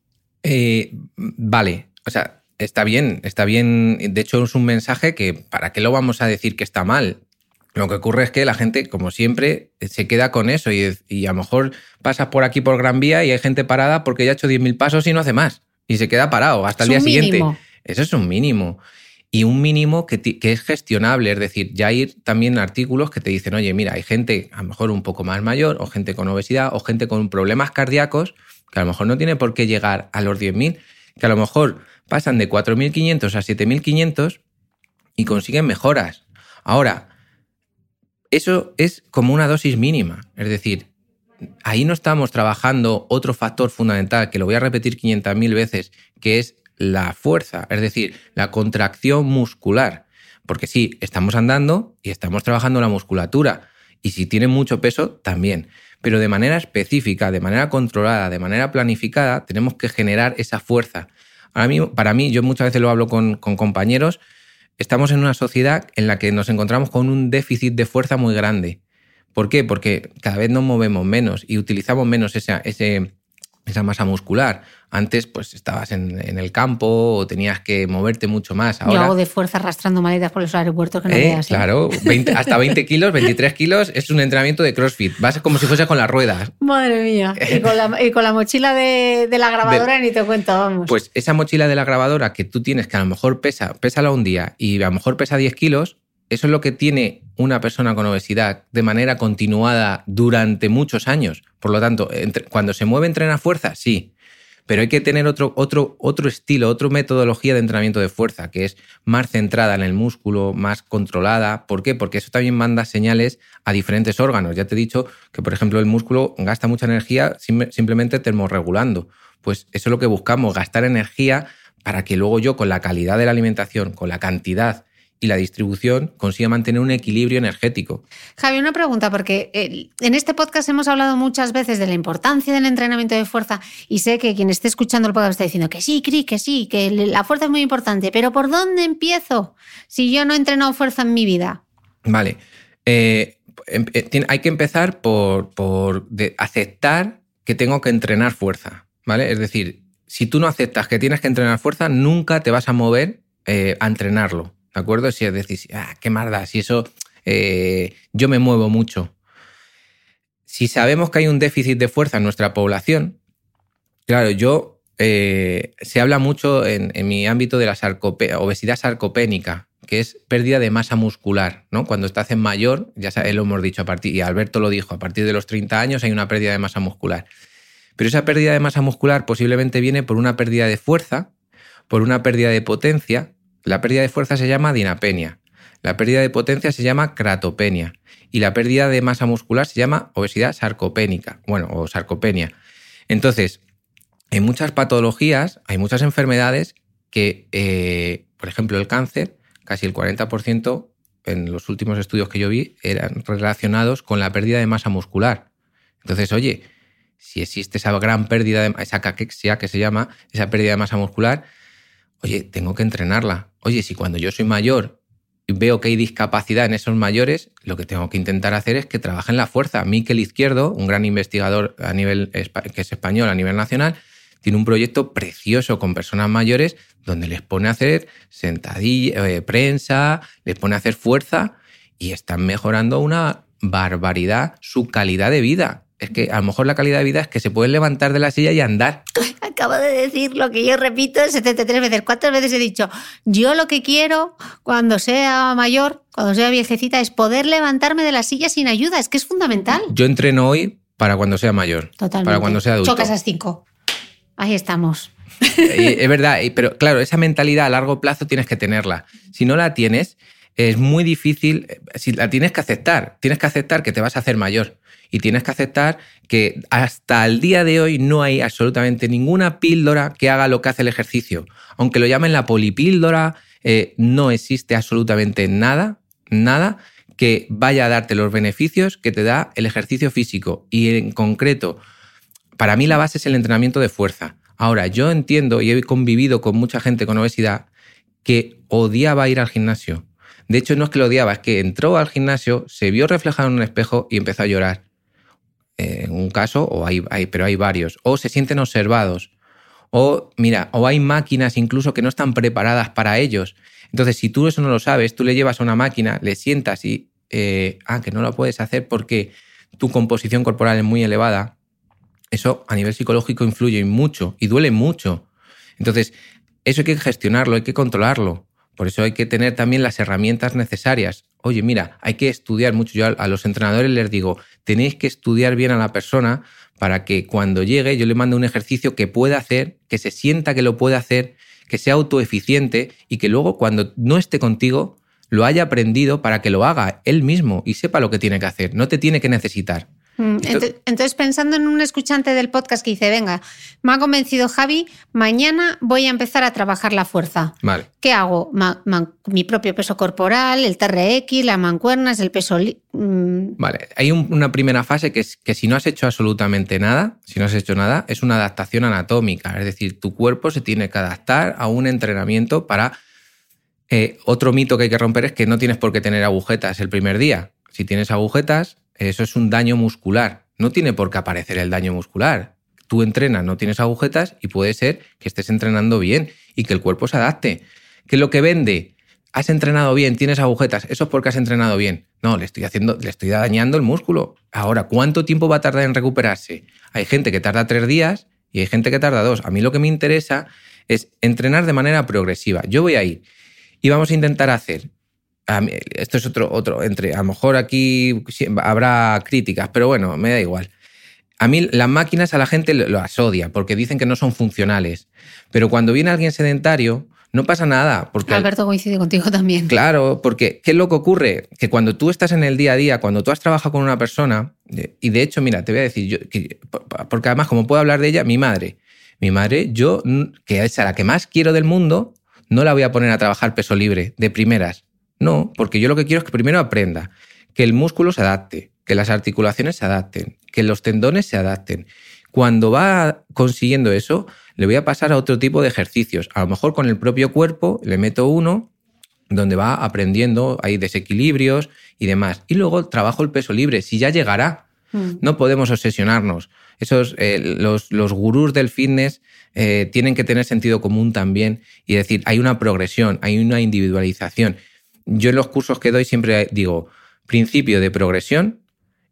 [SPEAKER 2] Eh, vale, o sea, está bien, está bien. De hecho, es un mensaje que, ¿para qué lo vamos a decir que está mal? Lo que ocurre es que la gente, como siempre, se queda con eso y, a lo mejor pasas por aquí por Gran Vía y hay gente parada porque ya ha hecho 10.000 pasos y no hace más. Y se queda parado hasta el día siguiente. Eso es un mínimo. Y un mínimo que, que, es gestionable, es decir, ya hay también artículos que te dicen, oye, mira, hay gente a lo mejor un poco más mayor, o gente con obesidad, o gente con problemas cardíacos, que a lo mejor no tiene por qué llegar a los 10.000, que a lo mejor pasan de 4.500 a 7.500 y consiguen mejoras. Ahora, eso es como una dosis mínima. Es decir, ahí no estamos trabajando otro factor fundamental, que lo voy a repetir 500.000 veces, que es la fuerza, es decir, la contracción muscular. Porque sí, estamos andando y estamos trabajando la musculatura. Y si tiene mucho peso, también. Pero de manera específica, de manera controlada, de manera planificada, tenemos que generar esa fuerza. Para mí, para mí yo muchas veces lo hablo con compañeros, estamos en una sociedad en la que nos encontramos con un déficit de fuerza muy grande. ¿Por qué? Porque cada vez nos movemos menos y utilizamos menos esa, ese, esa masa muscular. Antes, pues estabas en, el campo o tenías que moverte mucho más. Ahora,
[SPEAKER 3] Yo hago de fuerza arrastrando maletas por los aeropuertos que no
[SPEAKER 2] ¿Eh?
[SPEAKER 3] veas. ¿eh?
[SPEAKER 2] Claro, 20 hasta 20 kilos, 23 kilos es un entrenamiento de CrossFit. Vas como si fuese con las ruedas.
[SPEAKER 3] Madre mía. Y con la, y con la mochila de, de la grabadora ni te cuento, vamos.
[SPEAKER 2] Pues esa mochila de la grabadora que tú tienes, que a lo mejor pesa, pésala un día y a lo mejor pesa 10 kilos, eso es lo que tiene una persona con obesidad de manera continuada durante muchos años. Por lo tanto, cuando se mueve entrena fuerza, sí. Pero hay que tener otro, otro, otro estilo, otra metodología de entrenamiento de fuerza, que es más centrada en el músculo, más controlada. ¿Por qué? Porque eso también manda señales a diferentes órganos. Ya te he dicho que, por ejemplo, el músculo gasta mucha energía sim- simplemente termorregulando. Pues eso es lo que buscamos, gastar energía para que luego yo, con la calidad de la alimentación, con la cantidad y la distribución, consiga mantener un equilibrio energético.
[SPEAKER 3] Javi, una pregunta, porque eh, en este podcast hemos hablado muchas veces de la importancia del entrenamiento de fuerza y sé que quien esté escuchando el podcast está diciendo que sí, Cris, que sí, que la fuerza es muy importante, pero ¿por dónde empiezo si yo no he entrenado fuerza en mi vida?
[SPEAKER 2] Vale. Eh, em- eh, hay que empezar por, por de- aceptar que tengo que entrenar fuerza. ¿Vale? Es decir, si tú no aceptas que tienes que entrenar fuerza, nunca te vas a mover eh, a entrenarlo. ¿De acuerdo? Si decir, ah, qué más da, si eso eh, yo me muevo mucho. Si sabemos que hay un déficit de fuerza en nuestra población, claro, yo eh, se habla mucho en, en mi ámbito de la sarcope- obesidad sarcopénica, que es pérdida de masa muscular, ¿no? Cuando estás en mayor, ya sabes, lo hemos dicho a partir, y Alberto lo dijo, a partir de los 30 años hay una pérdida de masa muscular. Pero esa pérdida de masa muscular posiblemente viene por una pérdida de fuerza, por una pérdida de potencia. La pérdida de fuerza se llama dinapenia. La pérdida de potencia se llama cratopenia. Y la pérdida de masa muscular se llama obesidad sarcopénica. Bueno, o sarcopenia. Entonces, en muchas patologías, hay muchas enfermedades que, eh, por ejemplo, el cáncer, casi el 40% en los últimos estudios que yo vi eran relacionados con la pérdida de masa muscular. Entonces, oye, si existe esa gran pérdida, de, esa caquexia que se llama, esa pérdida de masa muscular, oye, tengo que entrenarla. Oye, si cuando yo soy mayor veo que hay discapacidad en esos mayores, lo que tengo que intentar hacer es que trabajen la fuerza. Miquel Izquierdo, un gran investigador a nivel, que es español a nivel nacional, tiene un proyecto precioso con personas mayores donde les pone a hacer sentadilla, eh, prensa, les pone a hacer fuerza y están mejorando una barbaridad su calidad de vida. Es que a lo mejor la calidad de vida es que se pueden levantar de la silla y andar.
[SPEAKER 3] Acabo de decir lo que yo repito 73 veces. ¿Cuántas veces he dicho? Yo lo que quiero cuando sea mayor, cuando sea viejecita, es poder levantarme de la silla sin ayuda. Es que es fundamental.
[SPEAKER 2] Yo entreno hoy para cuando sea mayor.
[SPEAKER 3] Totalmente.
[SPEAKER 2] Para cuando sea adulto.
[SPEAKER 3] Chocas a cinco. Ahí estamos.
[SPEAKER 2] Es verdad, pero claro, esa mentalidad a largo plazo tienes que tenerla. Si no la tienes, es muy difícil, eh, si la tienes que aceptar, tienes que aceptar que te vas a hacer mayor y tienes que aceptar que hasta el día de hoy no hay absolutamente ninguna píldora que haga lo que hace el ejercicio. Aunque lo llamen la polipíldora, eh, no existe absolutamente nada, nada que vaya a darte los beneficios que te da el ejercicio físico. Y en concreto, para mí la base es el entrenamiento de fuerza. Ahora, yo entiendo y he convivido con mucha gente con obesidad que odiaba ir al gimnasio. De hecho, no es que lo odiaba, es que entró al gimnasio, se vio reflejado en un espejo y empezó a llorar. En un caso, o hay, hay- pero hay varios. O se sienten observados. O, mira, o hay máquinas incluso que no están preparadas para ellos. Entonces, si tú eso no lo sabes, tú le llevas a una máquina, le sientas y, eh, ah, que no lo puedes hacer porque tu composición corporal es muy elevada, eso a nivel psicológico influye mucho y duele mucho. Entonces, eso hay que gestionarlo, hay que controlarlo. Por eso hay que tener también las herramientas necesarias. Oye, mira, hay que estudiar mucho. Yo a- los entrenadores les digo, tenéis que estudiar bien a la persona para que cuando llegue yo le mande un ejercicio que pueda hacer, que se sienta que lo puede hacer, que sea autoeficiente y que luego cuando no esté contigo lo haya aprendido para que lo haga él mismo y sepa lo que tiene que hacer. No te tiene que necesitar.
[SPEAKER 3] Mm, ento- Entonces, pensando en un escuchante del podcast que dice, venga, me ha convencido Javi, mañana voy a empezar a trabajar la fuerza.
[SPEAKER 2] Vale.
[SPEAKER 3] ¿Qué hago? Ma- mi propio peso corporal, el TRX, las mancuernas, el peso... mm,
[SPEAKER 2] Vale, hay un- una primera fase que es que si no has hecho absolutamente nada, si no has hecho nada, es una adaptación anatómica. Es decir, tu cuerpo se tiene que adaptar a un entrenamiento para. eh, otro mito que hay que romper es que no tienes por qué tener agujetas el primer día. Si tienes agujetas, eso es un daño muscular. No tiene por qué aparecer el daño muscular. Tú entrenas, no tienes agujetas y puede ser que estés entrenando bien y que el cuerpo se adapte. Que lo que vende has entrenado bien, tienes agujetas, eso es porque has entrenado bien. No, le estoy haciendo, le estoy dañando el músculo. Ahora, ¿cuánto tiempo va a tardar en recuperarse? Hay gente que tarda tres días y hay gente que tarda dos. A mí lo que me interesa es entrenar de manera progresiva. Yo voy a ir y vamos a intentar hacer. A mí- esto es otro, otro, entre, a lo mejor aquí habrá críticas, pero bueno, me da igual. A mí las máquinas a la gente lo asodia porque dicen que no son funcionales. Pero cuando viene alguien sedentario, no pasa nada. Porque al-
[SPEAKER 3] Alberto coincide contigo también.
[SPEAKER 2] Claro, porque ¿qué es lo que ocurre? Que cuando tú estás en el día a día, cuando tú has trabajado con una persona, eh, y de hecho, mira, te voy a decir, yo, que- porque además, como puedo hablar de ella, mi madre. Mi madre, yo, que es a la que más quiero del mundo, no la voy a poner a trabajar peso libre de primeras. No, porque yo lo que quiero es que primero aprenda, que el músculo se adapte, que las articulaciones se adapten, que los tendones se adapten. Cuando va consiguiendo eso, le voy a pasar a otro tipo de ejercicios. A lo mejor con el propio cuerpo le meto uno donde va aprendiendo, hay desequilibrios y demás. Y luego trabajo el peso libre, si ya llegará. No podemos obsesionarnos. Esos, eh, los, los gurús del fitness eh, tienen que tener sentido común también y decir, hay una progresión, hay una individualización. Yo en los cursos que doy siempre digo, principio de progresión,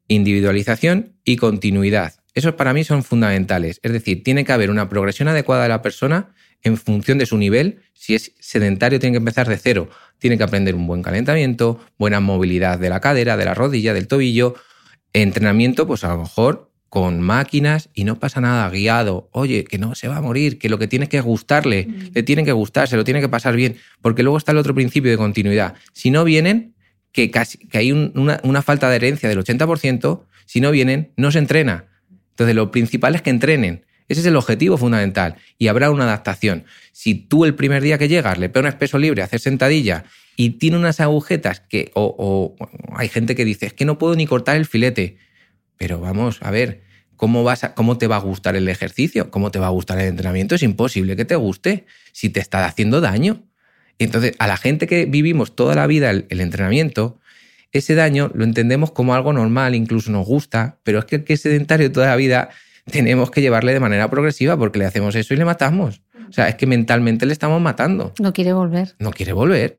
[SPEAKER 2] individualización y continuidad. Esos para mí son fundamentales. Es decir, tiene que haber una progresión adecuada de la persona en función de su nivel. Si es sedentario, tiene que empezar de cero. Tiene que aprender un buen calentamiento, buena movilidad de la cadera, de la rodilla, del tobillo. Entrenamiento, pues a lo mejor con máquinas y no pasa nada guiado. Oye, que no se va a morir, que lo que tiene que gustarle, le tiene que gustar, se lo tiene que pasar bien. Porque luego está el otro principio de continuidad. Si no vienen, que, casi, que hay un- una, una falta de herencia del 80%, si no vienen, no se entrena. Entonces, lo principal es que entrenen. Ese es el objetivo fundamental. Y habrá una adaptación. Si tú el primer día que llegas le pones peso libre, hacer sentadilla y tiene unas agujetas que. O, o hay gente que dice, es que no puedo ni cortar el filete. Pero vamos, a ver, ¿cómo, vas a- ¿cómo te va a gustar el ejercicio? ¿Cómo te va a gustar el entrenamiento? Es imposible que te guste si te está haciendo daño. Entonces, a la gente que vivimos toda la vida el, el entrenamiento, ese daño lo entendemos como algo normal, incluso nos gusta, pero es que el que es sedentario toda la vida tenemos que llevarle de manera progresiva porque le hacemos eso y le matamos. O sea, es que mentalmente le estamos matando.
[SPEAKER 3] No quiere volver.
[SPEAKER 2] No quiere volver.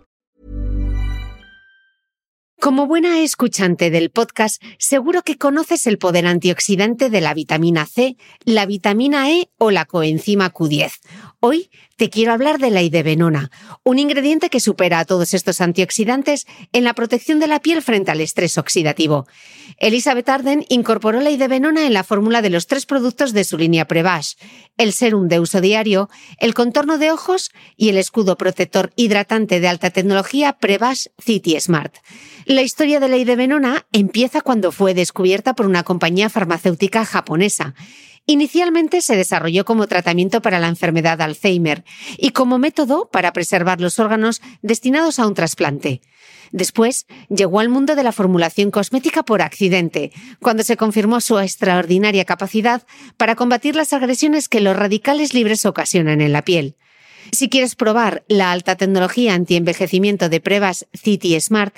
[SPEAKER 1] Como buena escuchante del podcast, seguro que conoces el poder antioxidante de la vitamina C, la vitamina E o la coenzima Q10. Hoy te quiero hablar de la idebenona, un ingrediente que supera a todos estos antioxidantes en la protección de la piel frente al estrés oxidativo. Elizabeth Arden incorporó la idebenona en la fórmula de los tres productos de su línea Prevash, el serum de uso diario, el contorno de ojos y el escudo protector hidratante de alta tecnología Prevash City Smart. La historia de la idebenona empieza cuando fue descubierta por una compañía farmacéutica japonesa. Inicialmente se desarrolló como tratamiento para la enfermedad de Alzheimer y como método para preservar los órganos destinados a un trasplante. Después llegó al mundo de la formulación cosmética por accidente, cuando se confirmó su extraordinaria capacidad para combatir las agresiones que los radicales libres ocasionan en la piel. Si quieres probar la alta tecnología anti-envejecimiento de pruebas City Smart,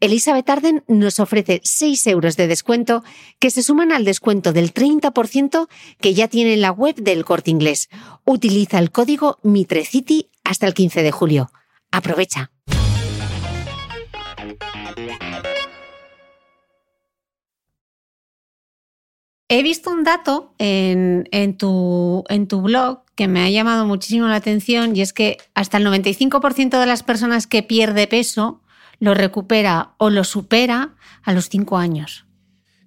[SPEAKER 1] Elizabeth Arden nos ofrece 6 euros de descuento que se suman al descuento del 30% que ya tiene en la web del corte inglés. Utiliza el código MITRECITY hasta el 15 de julio. Aprovecha.
[SPEAKER 3] He visto un dato en, tu, en tu blog que me ha llamado muchísimo la atención y es que hasta el 95% de las personas que pierde peso lo recupera o lo supera a los 5 años.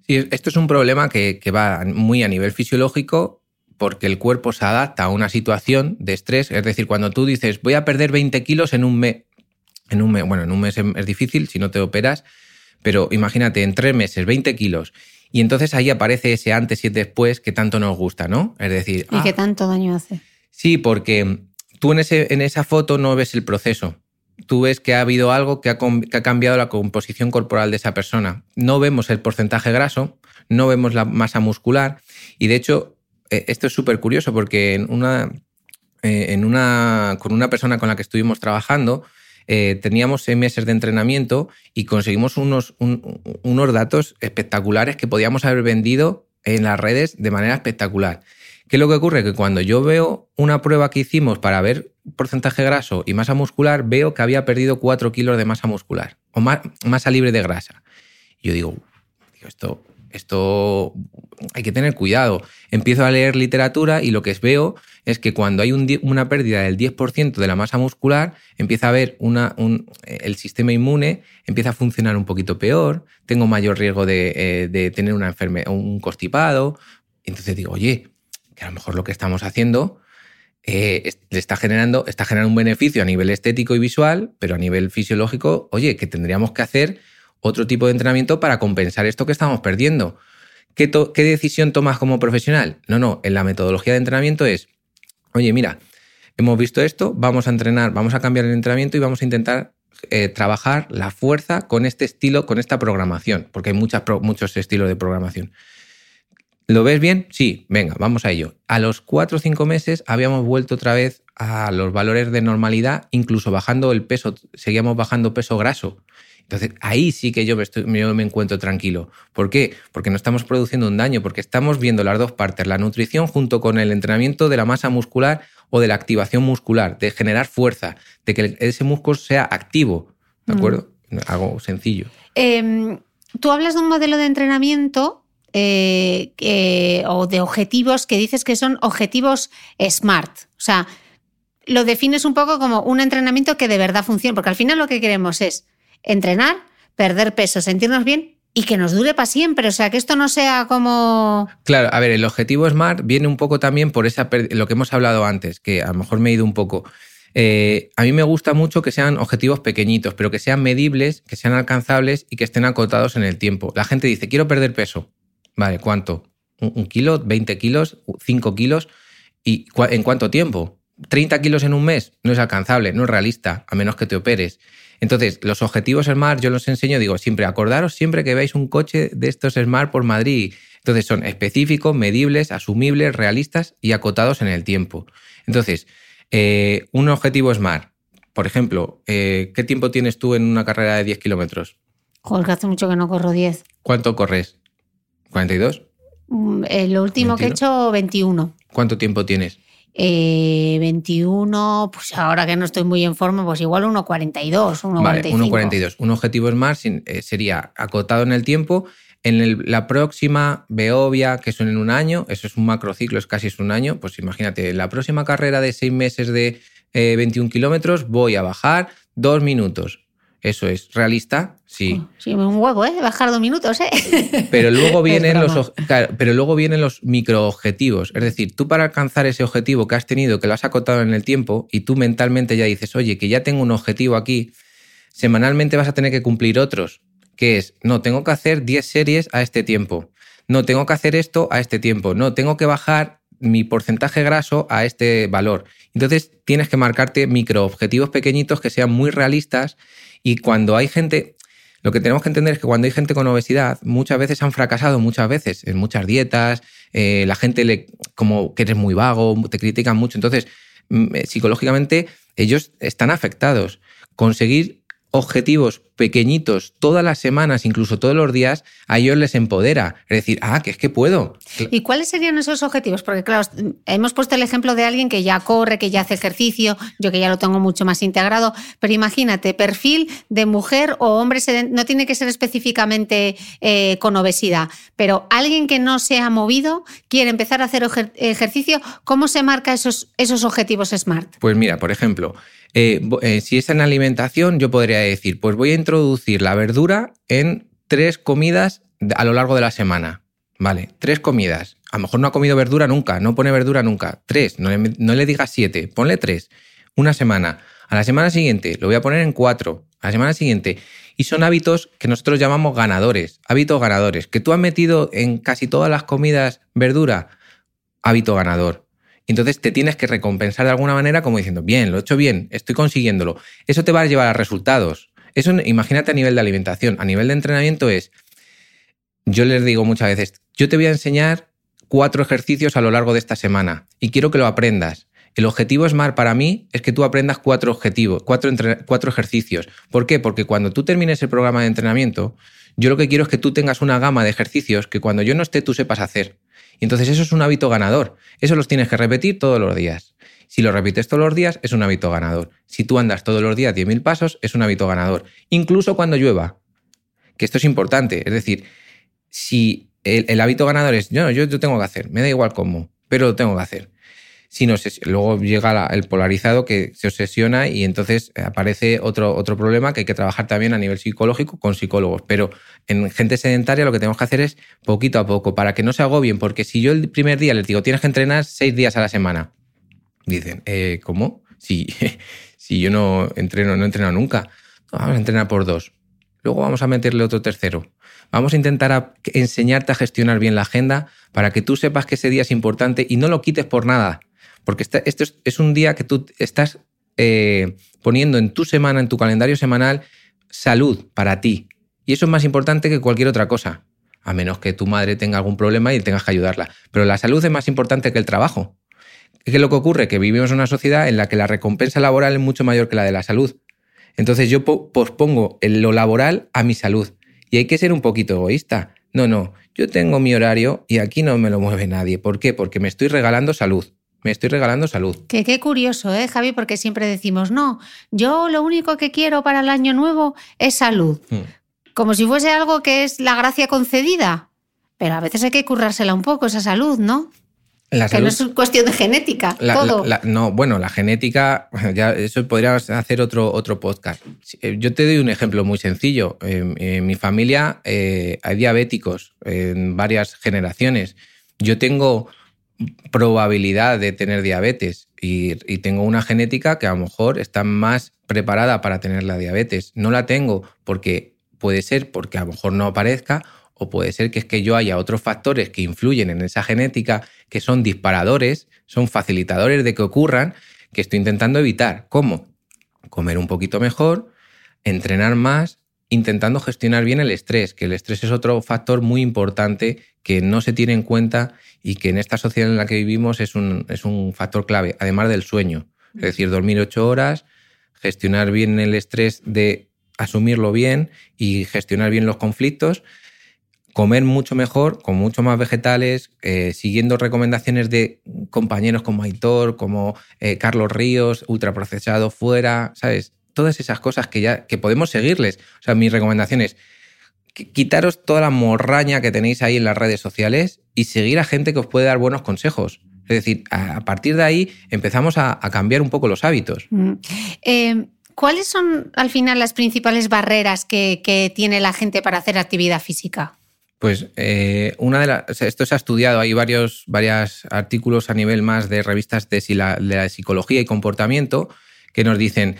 [SPEAKER 2] Sí, esto es un problema que, que va muy a nivel fisiológico porque el cuerpo se adapta a una situación de estrés. Es decir, cuando tú dices voy a perder 20 kilos en un mes, en un mes, bueno, en un mes es difícil si no te operas, pero imagínate, en tres meses, 20 kilos y entonces ahí aparece ese antes y después que tanto nos gusta, ¿no? Es decir.
[SPEAKER 3] Y que ah, tanto daño hace.
[SPEAKER 2] Sí, porque tú en, ese, en esa foto no ves el proceso. Tú ves que ha habido algo que ha, cambiado la composición corporal de esa persona. No vemos el porcentaje graso, no vemos la masa muscular. Y de hecho, e, esto es súper curioso porque en una, eh, en una, con una persona con la que estuvimos trabajando, eh, teníamos seis meses de entrenamiento y conseguimos unos, unos datos espectaculares que podíamos haber vendido en las redes de manera espectacular. ¿Qué es lo que ocurre? Que cuando yo veo una prueba que hicimos para ver porcentaje graso y masa muscular, veo que había perdido 4 kilos de masa muscular o masa libre de grasa. Y yo digo, esto, esto hay que tener cuidado. Empiezo a leer literatura y lo que veo es que cuando hay una pérdida del 10% de la masa muscular, empieza a haber una, el sistema inmune empieza a funcionar un poquito peor, tengo mayor riesgo de, eh, tener una un constipado. Entonces digo, oye, que a lo mejor lo que estamos haciendo eh, le está generando, está generando un beneficio a nivel estético y visual, pero a nivel fisiológico, oye, que tendríamos que hacer otro tipo de entrenamiento para compensar esto que estamos perdiendo. ¿Qué, decisión tomas como profesional? No, no, en la metodología de entrenamiento es, oye, mira, hemos visto esto, vamos a entrenar, vamos a cambiar el entrenamiento y vamos a intentar eh, trabajar la fuerza con este estilo, con esta programación, porque hay muchas, muchos estilos de programación. ¿Lo ves bien? Sí, venga, vamos a ello. A los cuatro o cinco meses habíamos vuelto otra vez a los valores de normalidad, incluso bajando el peso, seguíamos bajando peso graso. Entonces, ahí sí que yo me, me encuentro tranquilo. ¿Por qué? Porque no estamos produciendo un daño, porque estamos viendo las dos partes, la nutrición junto con el entrenamiento de la masa muscular o de la activación muscular, de generar fuerza, de que ese músculo sea activo. ¿De acuerdo? Algo sencillo.
[SPEAKER 3] Em, tú hablas de un modelo de entrenamiento eh, o de objetivos que dices que son objetivos SMART. O sea, lo defines un poco como un entrenamiento que de verdad funcione, porque al final lo que queremos es entrenar, perder peso, sentirnos bien y que nos dure para siempre. O sea, que esto no sea como.
[SPEAKER 2] Claro, a ver, el objetivo SMART viene un poco también por esa lo que hemos hablado antes, que a lo mejor me he ido un poco. Eh, a mí me gusta mucho que sean objetivos pequeñitos, pero que sean medibles, que sean alcanzables y que estén acotados en el tiempo. La gente dice, quiero perder peso. Vale, ¿cuánto? ¿Un, kilo? ¿20 kilos? ¿5 kilos? ¿Y en cuánto tiempo? ¿30 kilos en un mes? No es alcanzable, no es realista, a menos que te operes. Entonces, los objetivos Smart yo los enseño, digo, siempre acordaros siempre que veáis un coche de estos Smart por Madrid. Entonces, son específicos, medibles, asumibles, realistas y acotados en el tiempo. Entonces, eh, un objetivo Smart, por ejemplo, eh, ¿qué tiempo tienes tú en una carrera de 10 kilómetros?
[SPEAKER 3] Joder, que hace mucho que no corro 10.
[SPEAKER 2] ¿Cuánto corres? ¿42?
[SPEAKER 3] Mm, eh, lo último que he hecho, 21.
[SPEAKER 2] ¿Cuánto tiempo tienes?
[SPEAKER 3] 21, eh, pues ahora que no estoy muy en forma, pues igual 1,42, 1,45. Vale,
[SPEAKER 2] 1,42. Un objetivo Smart eh, sería acotado en el tiempo. En la próxima Beovia, que son en un año, eso es un macrociclo, es casi es un año, pues imagínate, en la próxima carrera de seis meses de 21 eh, kilómetros voy a bajar dos minutos. Eso es realista, sí.
[SPEAKER 3] Sí, un huevo, ¿eh? Bajar dos minutos, ¿eh?
[SPEAKER 2] Pero luego vienen los, pero luego vienen los microobjetivos. Es decir, tú para alcanzar ese objetivo que has tenido, que lo has acotado en el tiempo, y tú mentalmente ya dices, oye, que ya tengo un objetivo aquí, semanalmente vas a tener que cumplir otros, que es, no, tengo que hacer 10 series a este tiempo. No, tengo que hacer esto a este tiempo. No, tengo que bajar mi porcentaje graso a este valor. Entonces tienes que marcarte microobjetivos pequeñitos que sean muy realistas Y cuando hay gente, lo que tenemos que entender es que cuando hay gente con obesidad, muchas veces han fracasado, muchas veces, en muchas dietas, eh, la gente le, como que eres muy vago, te critican mucho. Entonces, mm, eh, psicológicamente, ellos están afectados. Conseguir objetivos pequeñitos todas las semanas, incluso todos los días, a ellos les empodera. Es decir, ah, que es que puedo.
[SPEAKER 3] ¿Y cuáles serían esos objetivos? Porque claro, hemos puesto el ejemplo de alguien que ya corre, que ya hace ejercicio, yo que ya lo tengo mucho más integrado, pero imagínate, perfil de mujer o hombre, no tiene que ser específicamente eh, con obesidad, pero alguien que no se ha movido, quiere empezar a hacer ejercicio, ¿cómo se marca esos, esos objetivos SMART?
[SPEAKER 2] Pues mira, por ejemplo, eh, eh, si es en alimentación, yo podría decir, pues voy a introducir la verdura en tres comidas a lo largo de la semana. Vale, tres comidas. A lo mejor no ha comido verdura nunca, no pone verdura nunca. Tres, no le, digas siete, ponle tres. Una semana. A la semana siguiente lo voy a poner en cuatro. A la semana siguiente. Y son hábitos que nosotros llamamos ganadores, hábitos ganadores. Que tú has metido en casi todas las comidas verdura, hábito ganador. Entonces te tienes que recompensar de alguna manera como diciendo, bien, lo he hecho bien, estoy consiguiéndolo. Eso te va a llevar a resultados. Eso imagínate a nivel de alimentación. A nivel de entrenamiento es, yo les digo muchas veces, yo te voy a enseñar cuatro ejercicios a lo largo de esta semana y quiero que lo aprendas. El objetivo SMART para mí es que tú aprendas cuatro objetivos, cuatro, cuatro ejercicios. ¿Por qué? Porque cuando tú termines el programa de entrenamiento, yo lo que quiero es que tú tengas una gama de ejercicios que cuando yo no esté tú sepas hacer. Y entonces eso es un hábito ganador. Eso los tienes que repetir todos los días. Si lo repites todos los días, es un hábito ganador. Si tú andas todos los días 10.000 pasos, es un hábito ganador. Incluso cuando llueva. Que esto es importante. Es decir, si el, hábito ganador es, yo, yo, yo tengo que hacer, me da igual cómo, pero lo tengo que hacer sino luego llega el polarizado que se obsesiona y entonces aparece otro, otro problema que hay que trabajar también a nivel psicológico con psicólogos. Pero en gente sedentaria lo que tenemos que hacer es poquito a poco para que no se agobien, porque si yo el primer día les digo tienes que entrenar seis días a la semana, dicen, eh, ¿cómo? Si, si yo no entreno, no he entrenado nunca, vamos a entrenar por dos. Luego vamos a meterle otro tercero. Vamos a intentar enseñarte a gestionar bien la agenda para que tú sepas que ese día es importante y no lo quites por nada. Porque esto es, un día que tú estás eh, poniendo en tu semana, en tu calendario semanal, salud para ti. Y eso es más importante que cualquier otra cosa. A menos que tu madre tenga algún problema y tengas que ayudarla. Pero la salud es más importante que el trabajo. ¿Qué es lo que ocurre? Que vivimos en una sociedad en la que la recompensa laboral es mucho mayor que la de la salud. Entonces yo pospongo lo laboral a mi salud. Y hay que ser un poquito egoísta. No, no, yo tengo mi horario y aquí no me lo mueve nadie. ¿Por qué? Porque me estoy regalando salud me estoy regalando salud.
[SPEAKER 3] Que qué curioso, ¿eh, Javi? Porque siempre decimos, no, yo lo único que quiero para el año nuevo es salud. Hmm. Como si fuese algo que es la gracia concedida. Pero a veces hay que currársela un poco, esa salud, ¿no? La que no es cuestión de genética, todo.
[SPEAKER 2] no, bueno, la genética, ya eso podríamos hacer otro, otro podcast. Eh, yo te doy un ejemplo muy sencillo. En, mi familia eh, hay diabéticos en varias generaciones. Yo tengo probabilidad de tener diabetes y, tengo una genética que a lo mejor está más preparada para tener la diabetes. No la tengo porque puede ser porque a lo mejor no aparezca o puede ser que es que yo haya otros factores que influyen en esa genética que son disparadores, son facilitadores de que ocurran, que estoy intentando evitar. ¿Cómo? Comer un poquito mejor, entrenar más, intentando gestionar bien el estrés, que el estrés es otro factor muy importante que no se tiene en cuenta y que en esta sociedad en la que vivimos es un, es un factor clave, además del sueño. Es decir, dormir ocho horas, gestionar bien el estrés de asumirlo bien y gestionar bien los conflictos, comer mucho mejor, con mucho más vegetales, eh, siguiendo recomendaciones de compañeros como Aitor, como eh, Carlos Ríos, ultraprocesado fuera, ¿sabes? Todas esas cosas que ya que podemos seguirles. O sea, mi recomendación es quitaros toda la morraña que tenéis ahí en las redes sociales y seguir a gente que os puede dar buenos consejos. Es decir, a partir de ahí empezamos a, cambiar un poco los hábitos. Mm.
[SPEAKER 3] Eh, ¿Cuáles son al final las principales barreras que, tiene la gente para hacer actividad física?
[SPEAKER 2] Pues eh, una de las, esto se ha estudiado, hay varios, artículos a nivel más de revistas de, de la psicología y comportamiento que nos dicen,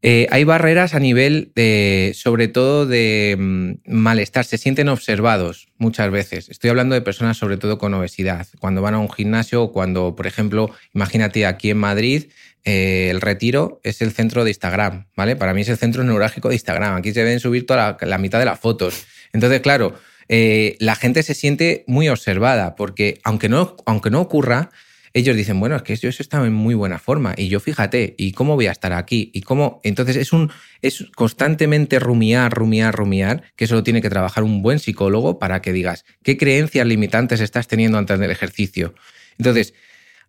[SPEAKER 2] eh, hay barreras a nivel de, sobre todo de mm, malestar, se sienten observados muchas veces. Estoy hablando de personas sobre todo con obesidad, cuando van a un gimnasio o cuando, por ejemplo, imagínate aquí en Madrid, eh, el retiro es el centro de Instagram, ¿vale? Para mí es el centro neurálgico de Instagram. Aquí se deben subir toda la, mitad de las fotos. Entonces, claro, eh, la gente se siente muy observada porque aunque no, aunque no ocurra, ellos dicen, bueno, es que yo estado en muy buena forma y yo fíjate, ¿y cómo voy a estar aquí? ¿Y cómo? Entonces es un es constantemente rumiar, rumiar, rumiar, que eso lo tiene que trabajar un buen psicólogo para que digas qué creencias limitantes estás teniendo antes del ejercicio. Entonces,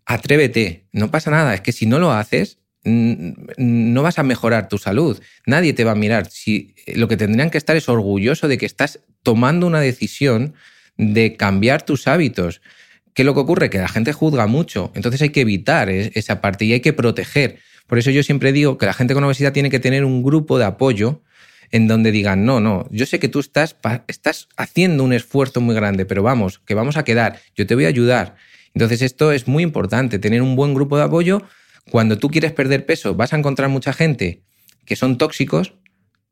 [SPEAKER 2] atrévete, no pasa nada, es que si no lo haces, no vas a mejorar tu salud. Nadie te va a mirar. Si lo que tendrían que estar es orgulloso de que estás tomando una decisión de cambiar tus hábitos. ¿Qué es lo que ocurre? Que la gente juzga mucho, entonces hay que evitar esa parte y hay que proteger. Por eso yo siempre digo que la gente con obesidad tiene que tener un grupo de apoyo en donde digan, no, no, yo sé que tú estás, estás haciendo un esfuerzo muy grande, pero vamos, que vamos a quedar, yo te voy a ayudar. Entonces esto es muy importante, tener un buen grupo de apoyo. Cuando tú quieres perder peso, vas a encontrar mucha gente que son tóxicos,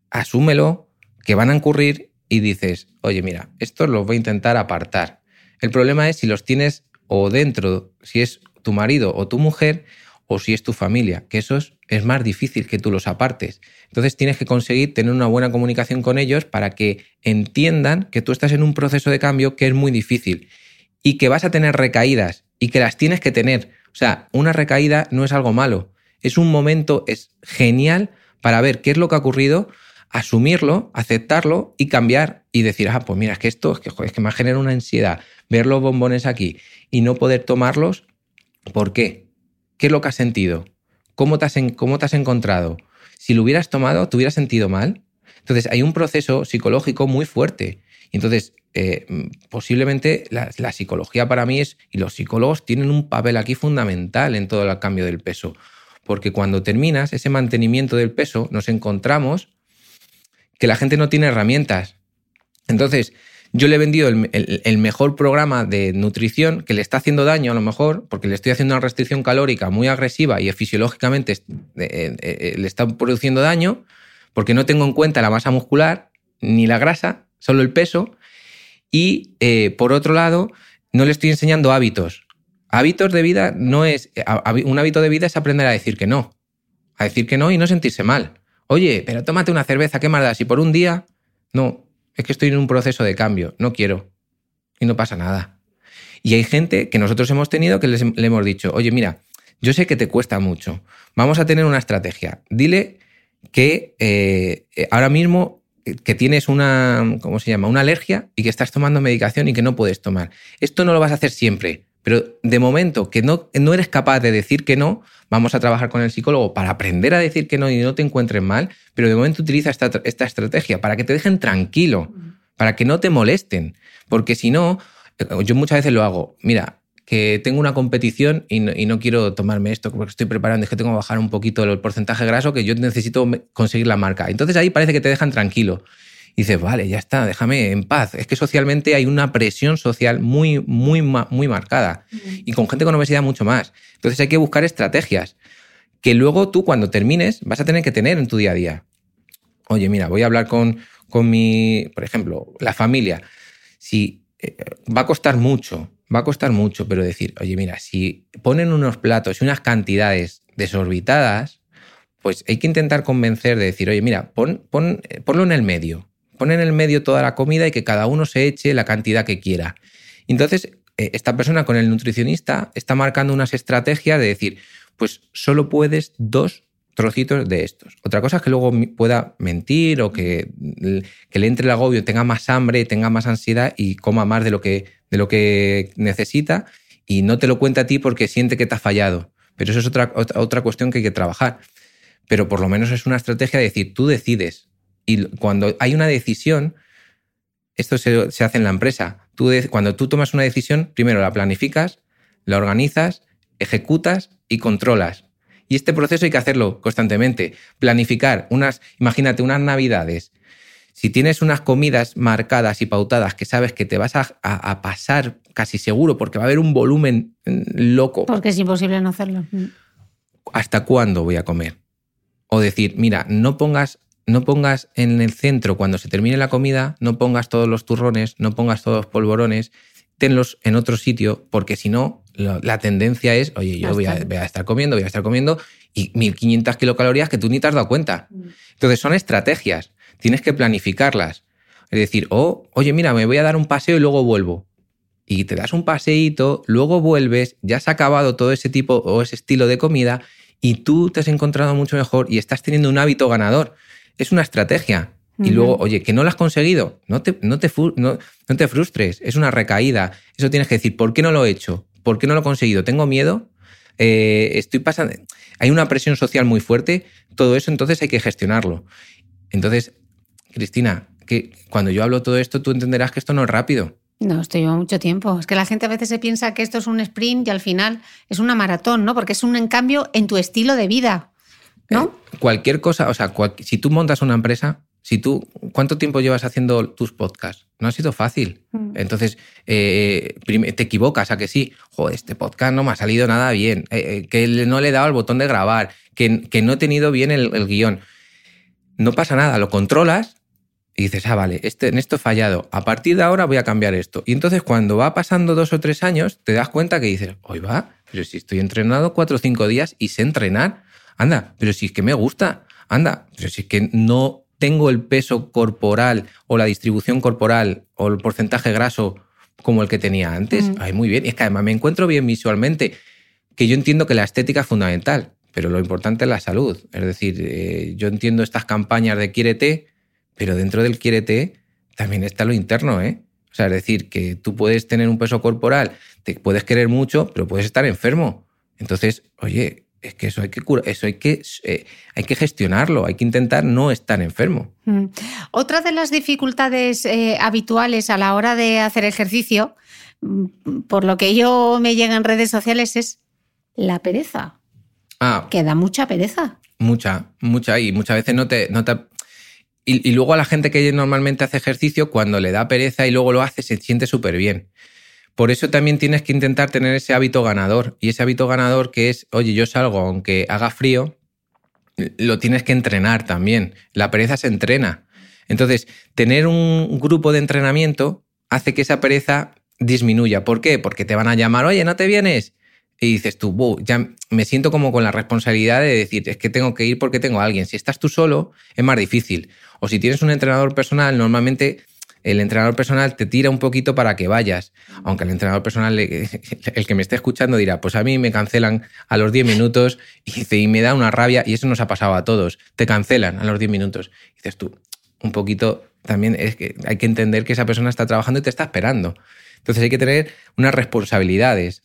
[SPEAKER 2] asúmelo, que van a ocurrir y dices, oye, mira, esto lo voy a intentar apartar. El problema es si los tienes o dentro, si es tu marido o tu mujer, o si es tu familia, que eso es, más difícil que tú los apartes. Entonces tienes que conseguir tener una buena comunicación con ellos para que entiendan que tú estás en un proceso de cambio que es muy difícil y que vas a tener recaídas y que las tienes que tener. O sea, una recaída no es algo malo, es un momento es genial para ver qué es lo que ha ocurrido, asumirlo, aceptarlo y cambiar y decir, ah, pues mira, es que esto es que, es que me genera una ansiedad ver los bombones aquí y no poder tomarlos. ¿Por qué? ¿Qué es lo que has sentido? ¿Cómo te has, cómo te has encontrado? Si lo hubieras tomado, ¿te hubieras sentido mal? Entonces, hay un proceso psicológico muy fuerte. Entonces, eh, posiblemente la, psicología para mí es, y los psicólogos tienen un papel aquí fundamental en todo el cambio del peso, porque cuando terminas ese mantenimiento del peso, nos encontramos que la gente no tiene herramientas. Entonces, yo le he vendido el, mejor programa de nutrición que le está haciendo daño a lo mejor, porque le estoy haciendo una restricción calórica muy agresiva y fisiológicamente eh, eh, le está produciendo daño, porque no tengo en cuenta la masa muscular ni la grasa, solo el peso. Y por otro lado, no le estoy enseñando hábitos. Hábitos de vida no es. Un hábito de vida es aprender a decir que no. A decir que no y no sentirse mal. Oye, pero tómate una cerveza, ¿qué más da? Si por un día. No, es que estoy en un proceso de cambio, no quiero. Y no pasa nada. Y hay gente que nosotros hemos tenido que le hemos dicho, oye, mira, yo sé que te cuesta mucho, vamos a tener una estrategia. Dile que eh, ahora mismo que tienes una, ¿cómo se llama? Una alergia y que estás tomando medicación y que no puedes tomar. Esto no lo vas a hacer siempre, pero de momento que no, no eres capaz de decir que no, vamos a trabajar con el psicólogo para aprender a decir que no y no te encuentres mal, pero de momento utiliza esta, esta estrategia para que te dejen tranquilo, para que no te molesten, porque si no, yo muchas veces lo hago, mira, que tengo una competición y no, y no, quiero tomarme esto porque estoy preparando, es que tengo que bajar un poquito el porcentaje graso que yo necesito conseguir la marca. Entonces ahí parece que te dejan tranquilo. Y dices, vale, ya está, déjame en paz. Es que socialmente hay una presión social muy, muy, muy marcada. Y con gente con obesidad mucho más. Entonces hay que buscar estrategias que luego tú cuando termines vas a tener que tener en tu día a día. Oye, mira, voy a hablar con, con mi, por ejemplo, la familia. Si eh, va a costar mucho, va a costar mucho, pero decir, oye, mira, si ponen unos platos y unas cantidades desorbitadas, pues hay que intentar convencer de decir, oye, mira, pon, pon, eh, ponlo en el medio. Pon en el medio toda la comida y que cada uno se eche la cantidad que quiera. Entonces, eh, esta persona con el nutricionista está marcando unas estrategias de decir, pues solo puedes dos trocitos de estos. Otra cosa es que luego pueda mentir o que, que, le entre el agobio, tenga más hambre, tenga más ansiedad y coma más de lo, que, de lo que necesita y no te lo cuenta a ti porque siente que te ha fallado. Pero eso es otra, otra cuestión que hay que trabajar. Pero por lo menos es una estrategia de decir, tú decides y cuando hay una decisión, esto se, hace en la empresa. Tú cuando tú tomas una decisión, primero la planificas, la organizas, ejecutas y controlas. Y este proceso hay que hacerlo constantemente. Planificar unas, imagínate, unas navidades. Si tienes unas comidas marcadas y pautadas que sabes que te vas a, pasar casi seguro porque va a haber un volumen mm, loco.
[SPEAKER 3] Porque es imposible no hacerlo. Mm.
[SPEAKER 2] ¿Hasta cuándo voy a comer? O decir, mira, no pongas no pongas en el centro, cuando se termine la comida, no pongas todos los turrones, no pongas todos los polvorones, tenlos en otro sitio, porque si no, la tendencia es, oye, yo voy a,
[SPEAKER 3] está.
[SPEAKER 2] voy a estar comiendo, voy a estar comiendo y 1500 kilocalorías que tú ni te has dado cuenta. Entonces son estrategias, tienes que planificarlas. Es decir, oh, oye, mira, me voy a dar un paseo y luego vuelvo. Y te das un paseíto, luego vuelves, ya has acabado todo ese tipo o ese estilo de comida y tú te has encontrado mucho mejor y estás teniendo un hábito ganador. Es una estrategia. Y luego, oye, que no lo has conseguido, no te, no, te, no te frustres, es una recaída. Eso tienes que decir, ¿por qué no lo he hecho? ¿Por qué no lo he conseguido? ¿Tengo miedo? Eh, estoy pasando. Hay una presión social muy fuerte, todo eso entonces hay que gestionarlo. Entonces, Cristina, que cuando yo hablo todo esto, tú entenderás que esto no es rápido.
[SPEAKER 3] No, esto lleva mucho tiempo. Es que la gente a veces se piensa que esto es un sprint y al final es una maratón, ¿no? Porque es un cambio en tu estilo de vida, ¿no?
[SPEAKER 2] Eh, cualquier cosa, o sea, cual- si tú montas una empresa, si tú, ¿cuánto tiempo llevas haciendo tus podcasts? No ha sido fácil.
[SPEAKER 3] Mm.
[SPEAKER 2] Entonces, eh, te equivocas a que sí, joder, este podcast no me ha salido nada bien, eh, eh, que no le he dado el botón de grabar, que, que no he tenido bien el, el guion. No pasa nada, lo controlas y dices, ah, vale, este, en esto he fallado, a partir de ahora voy a cambiar esto. Y entonces cuando va pasando dos o tres años, te das cuenta que dices, hoy va, pero si estoy entrenado cuatro o cinco días y sé entrenar, anda, pero si es que me gusta, anda, pero si es que no tengo el peso corporal o la distribución corporal o el porcentaje graso como el que tenía antes,
[SPEAKER 3] Mm.
[SPEAKER 2] ay, muy bien, y es que además me encuentro bien visualmente, que yo entiendo que la estética es fundamental, pero lo importante es la salud. Es decir, eh, yo entiendo estas campañas de quiérete, pero dentro del quiérete también está lo interno, ¿eh? O sea, es decir, que tú puedes tener un peso corporal, te puedes querer mucho, pero puedes estar enfermo. Entonces, oye, es que eso hay que cura- eso hay que, eh, hay que gestionarlo, hay que intentar no estar enfermo.
[SPEAKER 3] Mm. Otra de las dificultades eh, habituales a la hora de hacer ejercicio, mm, por lo que yo me llega en redes sociales, es la pereza,
[SPEAKER 2] Ah,
[SPEAKER 3] que da mucha pereza.
[SPEAKER 2] Mucha, mucha. Y muchas veces no te. No te y, y luego a la gente que normalmente hace ejercicio, cuando le da pereza y luego lo hace, se siente súper bien. Por eso también tienes que intentar tener ese hábito ganador. Y ese hábito ganador que es, oye, yo salgo aunque haga frío, lo tienes que entrenar también. La pereza se entrena. Entonces, tener un grupo de entrenamiento hace que esa pereza disminuya. ¿Por qué? Porque te van a llamar, oye, ¿no te vienes? Y dices tú, "Buh, ya me siento como con la responsabilidad de decir, es que tengo que ir porque tengo a alguien. Si estás tú solo, es más difícil. O si tienes un entrenador personal, normalmente el entrenador personal te tira un poquito para que vayas. Aunque el entrenador personal, el que me esté escuchando dirá, pues a mí me cancelan a los 10 minutos y, dice, y me da una rabia, y eso nos ha pasado a todos. Te cancelan a los 10 minutos. Y dices tú, un poquito, también es que hay que entender que esa persona está trabajando y te está esperando. Entonces hay que tener unas responsabilidades.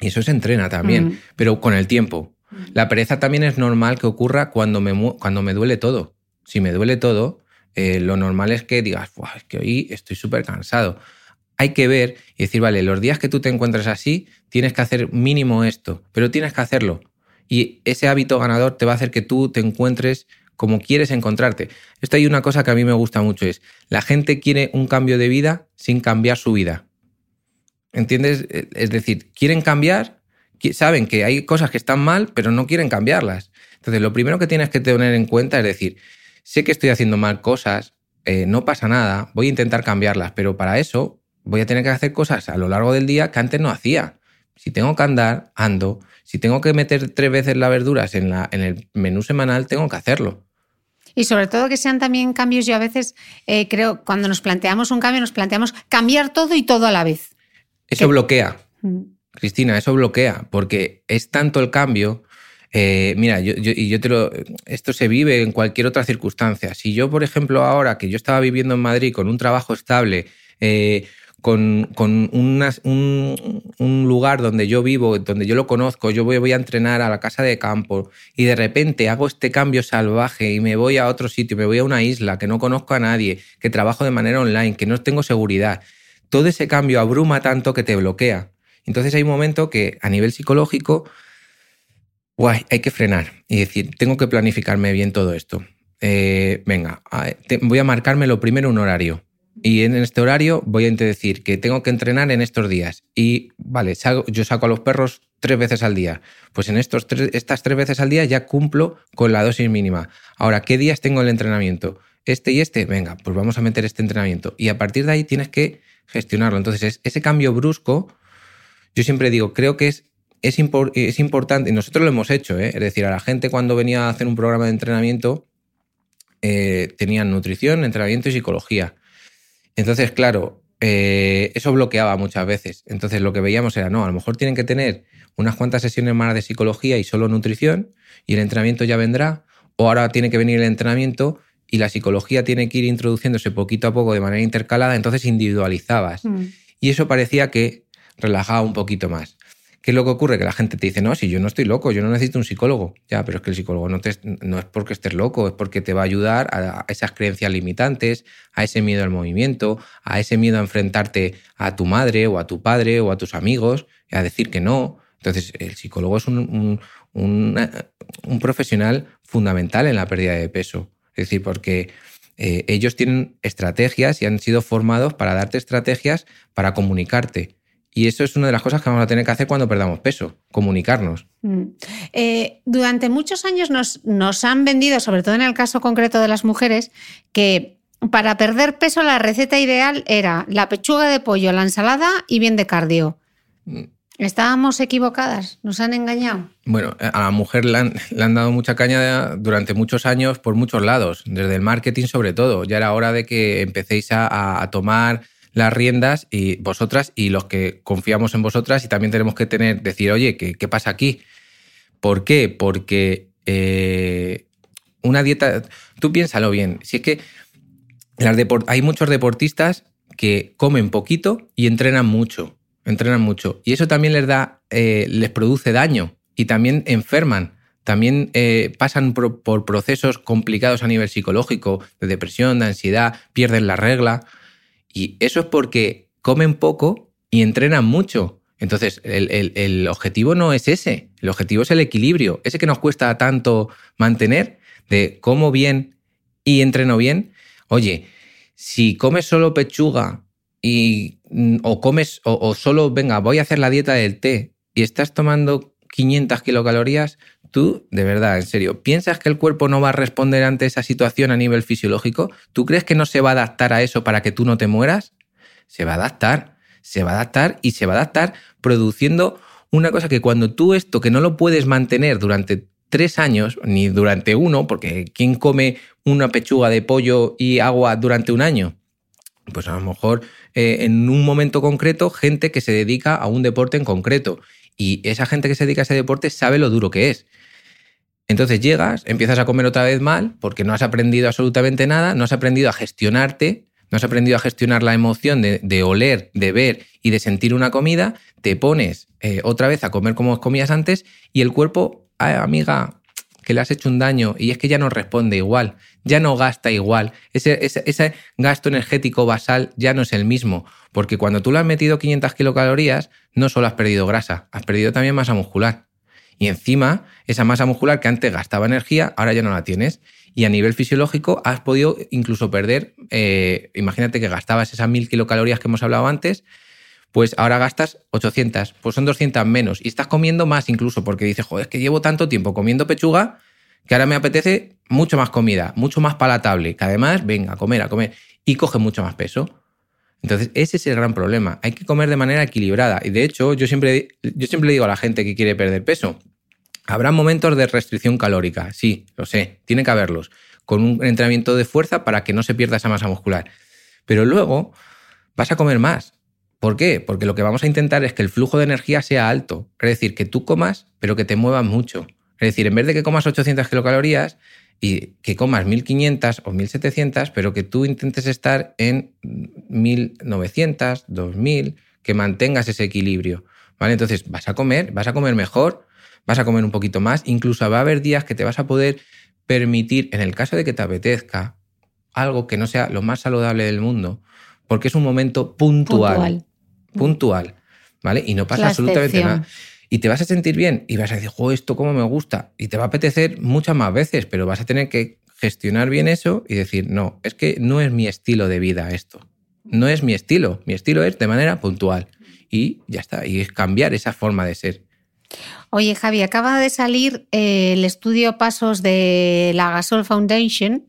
[SPEAKER 2] Y eso se entrena también, pero con el tiempo. La pereza también es normal que ocurra cuando me, cuando me duele todo. Si me duele todo, eh, lo normal es que digas, "Buah, es que hoy estoy súper cansado. Hay que ver y decir, vale, los días que tú te encuentres así, tienes que hacer mínimo esto, pero tienes que hacerlo. Y ese hábito ganador te va a hacer que tú te encuentres como quieres encontrarte. Esto hay una cosa que a mí me gusta mucho, es la gente quiere un cambio de vida sin cambiar su vida. ¿Entiendes? Es decir, quieren cambiar, saben que hay cosas que están mal, pero no quieren cambiarlas. Entonces, lo primero que tienes que tener en cuenta es decir, sé que estoy haciendo mal cosas, eh, no pasa nada, voy a intentar cambiarlas, pero para eso voy a tener que hacer cosas a lo largo del día que antes no hacía. Si tengo que andar, ando. Si tengo que meter tres veces las verduras en, la, en el menú semanal, tengo que hacerlo.
[SPEAKER 3] Y sobre todo que sean también cambios, yo a veces eh, creo, cuando nos planteamos un cambio, nos planteamos cambiar todo y todo a la vez.
[SPEAKER 2] Eso
[SPEAKER 3] Que-
[SPEAKER 2] bloquea.
[SPEAKER 3] Mm.
[SPEAKER 2] Cristina, eso bloquea, porque es tanto el cambio. Eh, mira, yo, y yo te lo, esto se vive en cualquier otra circunstancia. Si yo, por ejemplo, ahora que yo estaba viviendo en Madrid con un trabajo estable, eh, con, con un, un lugar donde yo vivo, donde yo lo conozco, yo voy, voy a entrenar a la casa de campo y de repente hago este cambio salvaje y me voy a otro sitio, me voy a una isla que no conozco a nadie, que trabajo de manera online, que no tengo seguridad, todo ese cambio abruma tanto que te bloquea. Entonces hay un momento que a nivel psicológico guay, hay que frenar y decir, tengo que planificarme bien todo esto. Eh, venga, voy a marcarme lo primero un horario. Y en este horario voy a decir que tengo que entrenar en estos días. Y vale, yo saco a los perros tres veces al día. Pues en estos tres- estas tres veces al día ya cumplo con la dosis mínima. Ahora, ¿qué días tengo el entrenamiento? Este y este, venga, pues vamos a meter este entrenamiento. Y a partir de ahí tienes que gestionarlo. Entonces, es- ese cambio brusco yo siempre digo, creo que es, es, es importante, y nosotros lo hemos hecho, ¿eh? es decir, a la gente cuando venía a hacer un programa de entrenamiento, eh, tenían nutrición, entrenamiento y psicología. Entonces, claro, eh, eso bloqueaba muchas veces. Entonces, lo que veíamos era, no, a lo mejor tienen que tener unas cuantas sesiones más de psicología y solo nutrición, y el entrenamiento ya vendrá, o ahora tiene que venir el entrenamiento y la psicología tiene que ir introduciéndose poquito a poco de manera intercalada, entonces individualizabas. Mm. Y eso parecía que relajaba un poquito más. ¿Qué es lo que ocurre? Que la gente te dice, no, si yo no estoy loco, yo no necesito un psicólogo. Ya, pero es que el psicólogo no, no es porque estés loco, es porque te va a ayudar a esas creencias limitantes, a ese miedo al movimiento, a ese miedo a enfrentarte a tu madre o a tu padre o a tus amigos, a decir que no. Entonces, el psicólogo es un, un, profesional fundamental en la pérdida de peso. Es decir, porque eh, ellos tienen estrategias y han sido formados para darte estrategias para comunicarte y eso es una de las cosas que vamos a tener que hacer cuando perdamos peso, comunicarnos. Mm.
[SPEAKER 3] Eh, durante muchos años nos, nos han vendido, sobre todo en el caso concreto de las mujeres, que para perder peso la receta ideal era la pechuga de pollo, la ensalada y bien de cardio. Mm. Estábamos equivocadas, nos han engañado.
[SPEAKER 2] Bueno, a la mujer le han, le han, dado mucha caña durante muchos años por muchos lados, desde el marketing sobre todo. Ya era hora de que empecéis a, a tomar las riendas y vosotras y los que confiamos en vosotras y también tenemos que tener, decir, oye, ¿qué, qué pasa aquí? ¿Por qué? Porque eh, una dieta, tú piénsalo bien, si es que hay muchos deportistas que comen poquito y entrenan mucho, entrenan mucho y eso también les da, eh, les produce daño y también enferman también eh, pasan por, procesos complicados a nivel psicológico, de depresión, de ansiedad, pierden la regla. Y eso es porque comen poco y entrenan mucho. Entonces, el, objetivo no es ese, el objetivo es el equilibrio, ese que nos cuesta tanto mantener, de como bien y entreno bien. Oye, si comes solo pechuga y, mm, o comes, o solo, venga, voy a hacer la dieta del té y estás tomando 500 kilocalorías, tú, de verdad, en serio, ¿piensas que el cuerpo no va a responder ante esa situación a nivel fisiológico? ¿Tú crees que no se va a adaptar a eso para que tú no te mueras? Se va a adaptar, se va a adaptar y se va a adaptar produciendo una cosa que cuando tú esto que no lo puedes mantener durante tres años, ni durante uno, porque ¿quién come una pechuga de pollo y agua durante un año? Pues a lo mejor eh, en un momento concreto, gente que se dedica a un deporte en concreto. Y esa gente que se dedica a ese deporte sabe lo duro que es. Entonces llegas, empiezas a comer otra vez mal porque no has aprendido absolutamente nada, no has aprendido a gestionarte, no has aprendido a gestionar la emoción de, oler, de ver y de sentir una comida, te pones eh, otra vez a comer como comías antes y el cuerpo, amiga, que le has hecho un daño y es que ya no responde igual, ya no gasta igual, ese, gasto energético basal ya no es el mismo, porque cuando tú le has metido 500 kilocalorías, no solo has perdido grasa, has perdido también masa muscular. Y encima, esa masa muscular que antes gastaba energía, ahora ya no la tienes. Y a nivel fisiológico has podido incluso perder, eh, imagínate que gastabas esas mil kilocalorías que hemos hablado antes, pues ahora gastas 800, pues son 200 menos. Y estás comiendo más incluso, porque dices, joder, es que llevo tanto tiempo comiendo pechuga que ahora me apetece mucho más comida, mucho más palatable, que además, venga, a comer, a comer, y coge mucho más peso. Entonces, ese es el gran problema. Hay que comer de manera equilibrada. Y de hecho, yo siempre, yo siempre digo a la gente que quiere perder peso, habrá momentos de restricción calórica, sí, lo sé, tiene que haberlos, con un entrenamiento de fuerza para que no se pierda esa masa muscular. Pero luego vas a comer más. ¿Por qué? Porque lo que vamos a intentar es que el flujo de energía sea alto. Es decir, que tú comas, pero que te muevas mucho. Es decir, en vez de que comas 800 kilocalorías, y que comas 1500 o 1700, pero que tú intentes estar en 1900, 2000, que mantengas ese equilibrio. ¿Vale? Entonces, vas a comer, vas a comer mejor, vas a comer un poquito más, incluso va a haber días que te vas a poder permitir, en el caso de que te apetezca, algo que no sea lo más saludable del mundo, porque es un momento puntual. Puntual. ¿Vale? Y no pasa absolutamente nada y te vas a sentir bien y vas a decir, jo, esto cómo me gusta. Y te va a apetecer muchas más veces, pero vas a tener que gestionar bien eso y decir, no, es que no es mi estilo de vida esto. No es mi estilo. Mi estilo es de manera puntual. Y ya está. Y es cambiar esa forma de ser.
[SPEAKER 3] Oye, Javi, acaba de salir eh, el estudio Pasos de la Gasol Foundation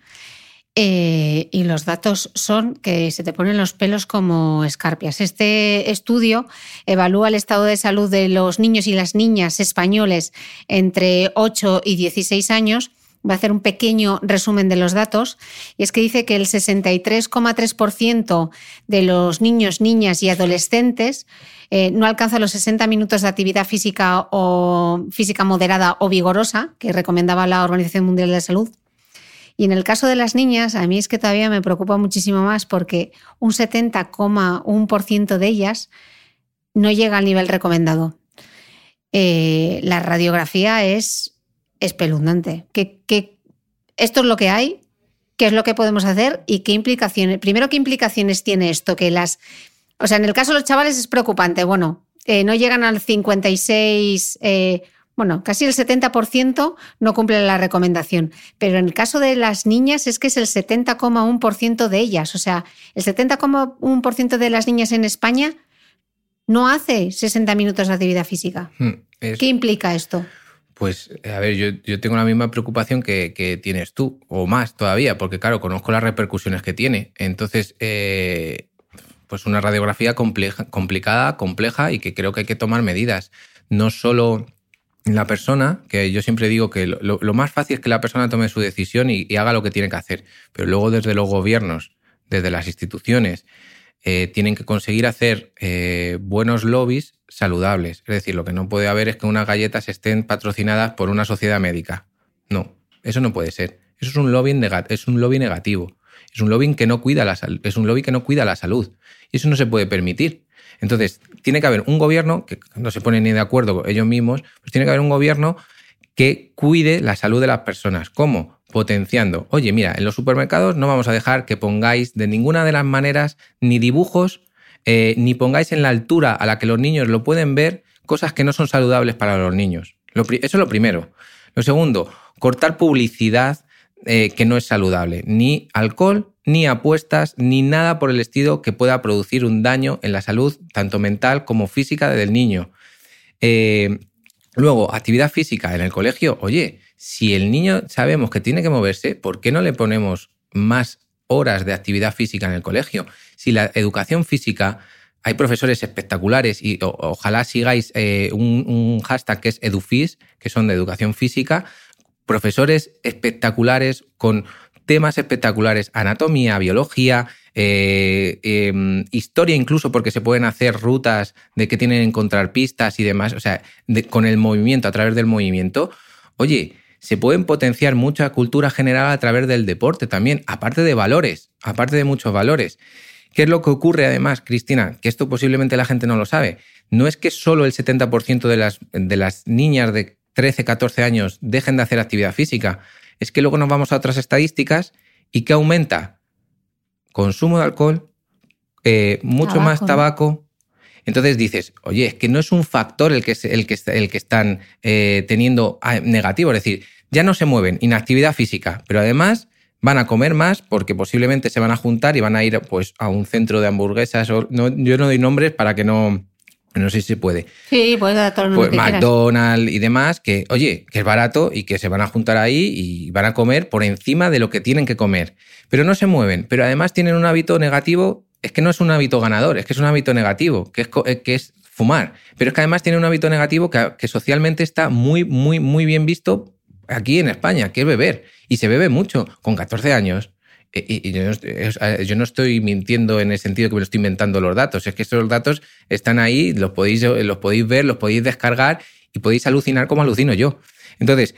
[SPEAKER 1] Eh, y los datos son que se te ponen los pelos como escarpias. Este estudio evalúa el estado de salud de los niños y las niñas españoles entre 8 y 16 años. Va a hacer un pequeño resumen de los datos. Y es que dice que el 63,3% de los niños, niñas y adolescentes eh, no alcanza los 60 minutos de actividad física o física moderada o vigorosa que recomendaba la Organización Mundial de la Salud y en el caso de las niñas, a mí es que todavía me preocupa muchísimo más porque un 70,1% de ellas no llega al nivel recomendado. Eh, la radiografía es espeluznante. esto es lo que hay, qué es lo que podemos hacer y qué implicaciones. Primero, qué implicaciones tiene esto, que las. O sea, en el caso de los chavales es preocupante. Bueno, eh, no llegan al 56 bueno, casi el 70% no cumple la recomendación, pero en el caso de las niñas es que es el 70,1% de ellas, o sea, el 70,1% de las niñas en España no hace 60 minutos de actividad física. Hmm, ¿Qué implica esto?
[SPEAKER 2] Pues, a ver, yo, tengo la misma preocupación que, tienes tú, o más todavía, porque claro, conozco las repercusiones que tiene. Entonces, eh, pues una radiografía compleja, complicada, compleja y que creo que hay que tomar medidas. No solo la persona, que yo siempre digo que lo, más fácil es que la persona tome su decisión y, haga lo que tiene que hacer, pero luego desde los gobiernos, desde las instituciones, eh, tienen que conseguir hacer eh, buenos lobbies saludables. Es decir, lo que no puede haber es que unas galletas estén patrocinadas por una sociedad médica. No, eso no puede ser. Eso es un lobby, es un lobby negativo. Es un lobby que no cuida la es un lobby que no cuida la salud. Y eso no se puede permitir. Entonces, tiene que haber un gobierno, que no se pone ni de acuerdo ellos mismos, pues tiene que haber un gobierno que cuide la salud de las personas. ¿Cómo? Potenciando. Oye, mira, en los supermercados no vamos a dejar que pongáis de ninguna de las maneras ni dibujos, eh, ni pongáis en la altura a la que los niños lo pueden ver cosas que no son saludables para los niños. eso es lo primero. Lo segundo, cortar publicidad eh, que no es saludable. Ni alcohol, ni apuestas, ni nada por el estilo que pueda producir un daño en la salud, tanto mental como física del niño. Eh, luego, actividad física en el colegio. Oye, si el niño sabemos que tiene que moverse, ¿por qué no le ponemos más horas de actividad física en el colegio? Si la educación física, hay profesores espectaculares y ojalá sigáis eh, un, un, hashtag que es EduFis, que son de educación física, profesores espectaculares con temas espectaculares, anatomía, biología, eh, em, historia incluso, porque se pueden hacer rutas de que tienen que encontrar pistas y demás, o sea, con el movimiento, a través del movimiento. Oye, se pueden potenciar mucha cultura general a través del deporte también, aparte de valores, aparte de muchos valores. ¿Qué es lo que ocurre además, Cristina? Que esto posiblemente la gente no lo sabe. No es que solo el 70% de las, de las niñas de 13, 14 años dejen de hacer actividad física es que luego nos vamos a otras estadísticas y que aumenta consumo de alcohol, eh, mucho más tabaco. Entonces dices, oye, es que no es un factor el que, el que, el que están eh, teniendo ah, negativo, es decir, ya no se mueven, inactividad física, pero además van a comer más porque posiblemente se van a juntar y van a ir pues, a un centro de hamburguesas. O, yo no doy nombres para que no, no sé si se puede.
[SPEAKER 1] Sí, puede dar todo el
[SPEAKER 2] pues McDonald's y demás, que, oye, que es barato y que se van a juntar ahí y van a comer por encima de lo que tienen que comer. Pero no se mueven. Pero además tienen un hábito negativo, es que no es un hábito ganador, es que es un hábito negativo, que es, eh, que es fumar. Pero es que además tiene un hábito negativo que, que socialmente está muy, muy, muy bien visto aquí en España, que es beber. Y se bebe mucho. Con 14 años, y, yo, no, estoy mintiendo en el sentido que me lo estoy inventando los datos, es que estos datos están ahí, los podéis, los podéis ver, los podéis descargar y podéis alucinar como alucino yo. Entonces,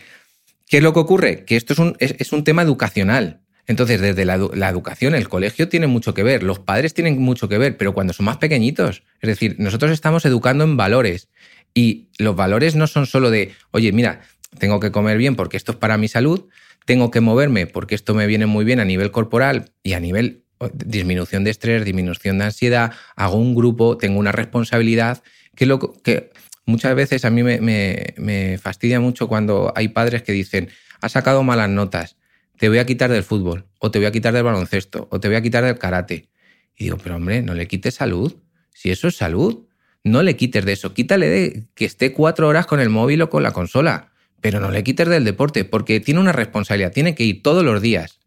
[SPEAKER 2] ¿qué es lo que ocurre? Que esto es un, es, un tema educacional. Entonces, desde la, la, educación, el colegio tiene mucho que ver, los padres tienen mucho que ver, pero cuando son más pequeñitos, es decir, nosotros estamos educando en valores y los valores no son solo de, oye, mira, tengo que comer bien porque esto es para mi salud, tengo que moverme porque esto me viene muy bien a nivel corporal y a nivel disminución de estrés, disminución de ansiedad, hago un grupo, tengo una responsabilidad, que, lo, que muchas veces a mí me, fastidia mucho cuando hay padres que dicen, has sacado malas notas, te voy a quitar del fútbol, o te voy a quitar del baloncesto, o te voy a quitar del karate. Y digo, pero hombre, no le quites salud, si eso es salud, no le quites de eso, quítale de que esté cuatro horas con el móvil o con la consola pero no le quites del deporte, porque tiene una responsabilidad, tiene que ir todos los días.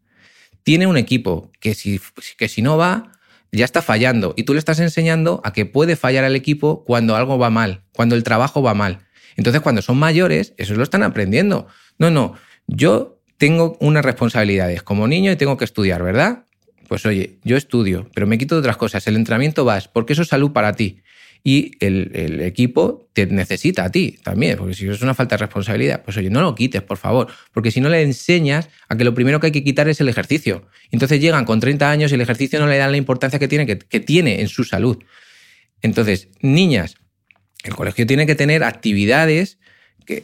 [SPEAKER 2] tiene un equipo que si, que si no va, ya está fallando. Y tú le estás enseñando a que puede fallar el equipo cuando algo va mal, cuando el trabajo va mal. Entonces, cuando son mayores, eso lo están aprendiendo. No, no, yo tengo unas responsabilidades como niño y tengo que estudiar, ¿verdad? Pues oye, yo estudio, pero me quito de otras cosas. El entrenamiento vas, porque eso es salud para ti. Y el, equipo te necesita a ti también, porque si es una falta de responsabilidad, pues oye, no lo quites, por favor, porque si no le enseñas a que lo primero que hay que quitar es el ejercicio. Entonces llegan con 30 años y el ejercicio no le dan la importancia que tiene, que, que tiene en su salud. Entonces, niñas, el colegio tiene que tener actividades, que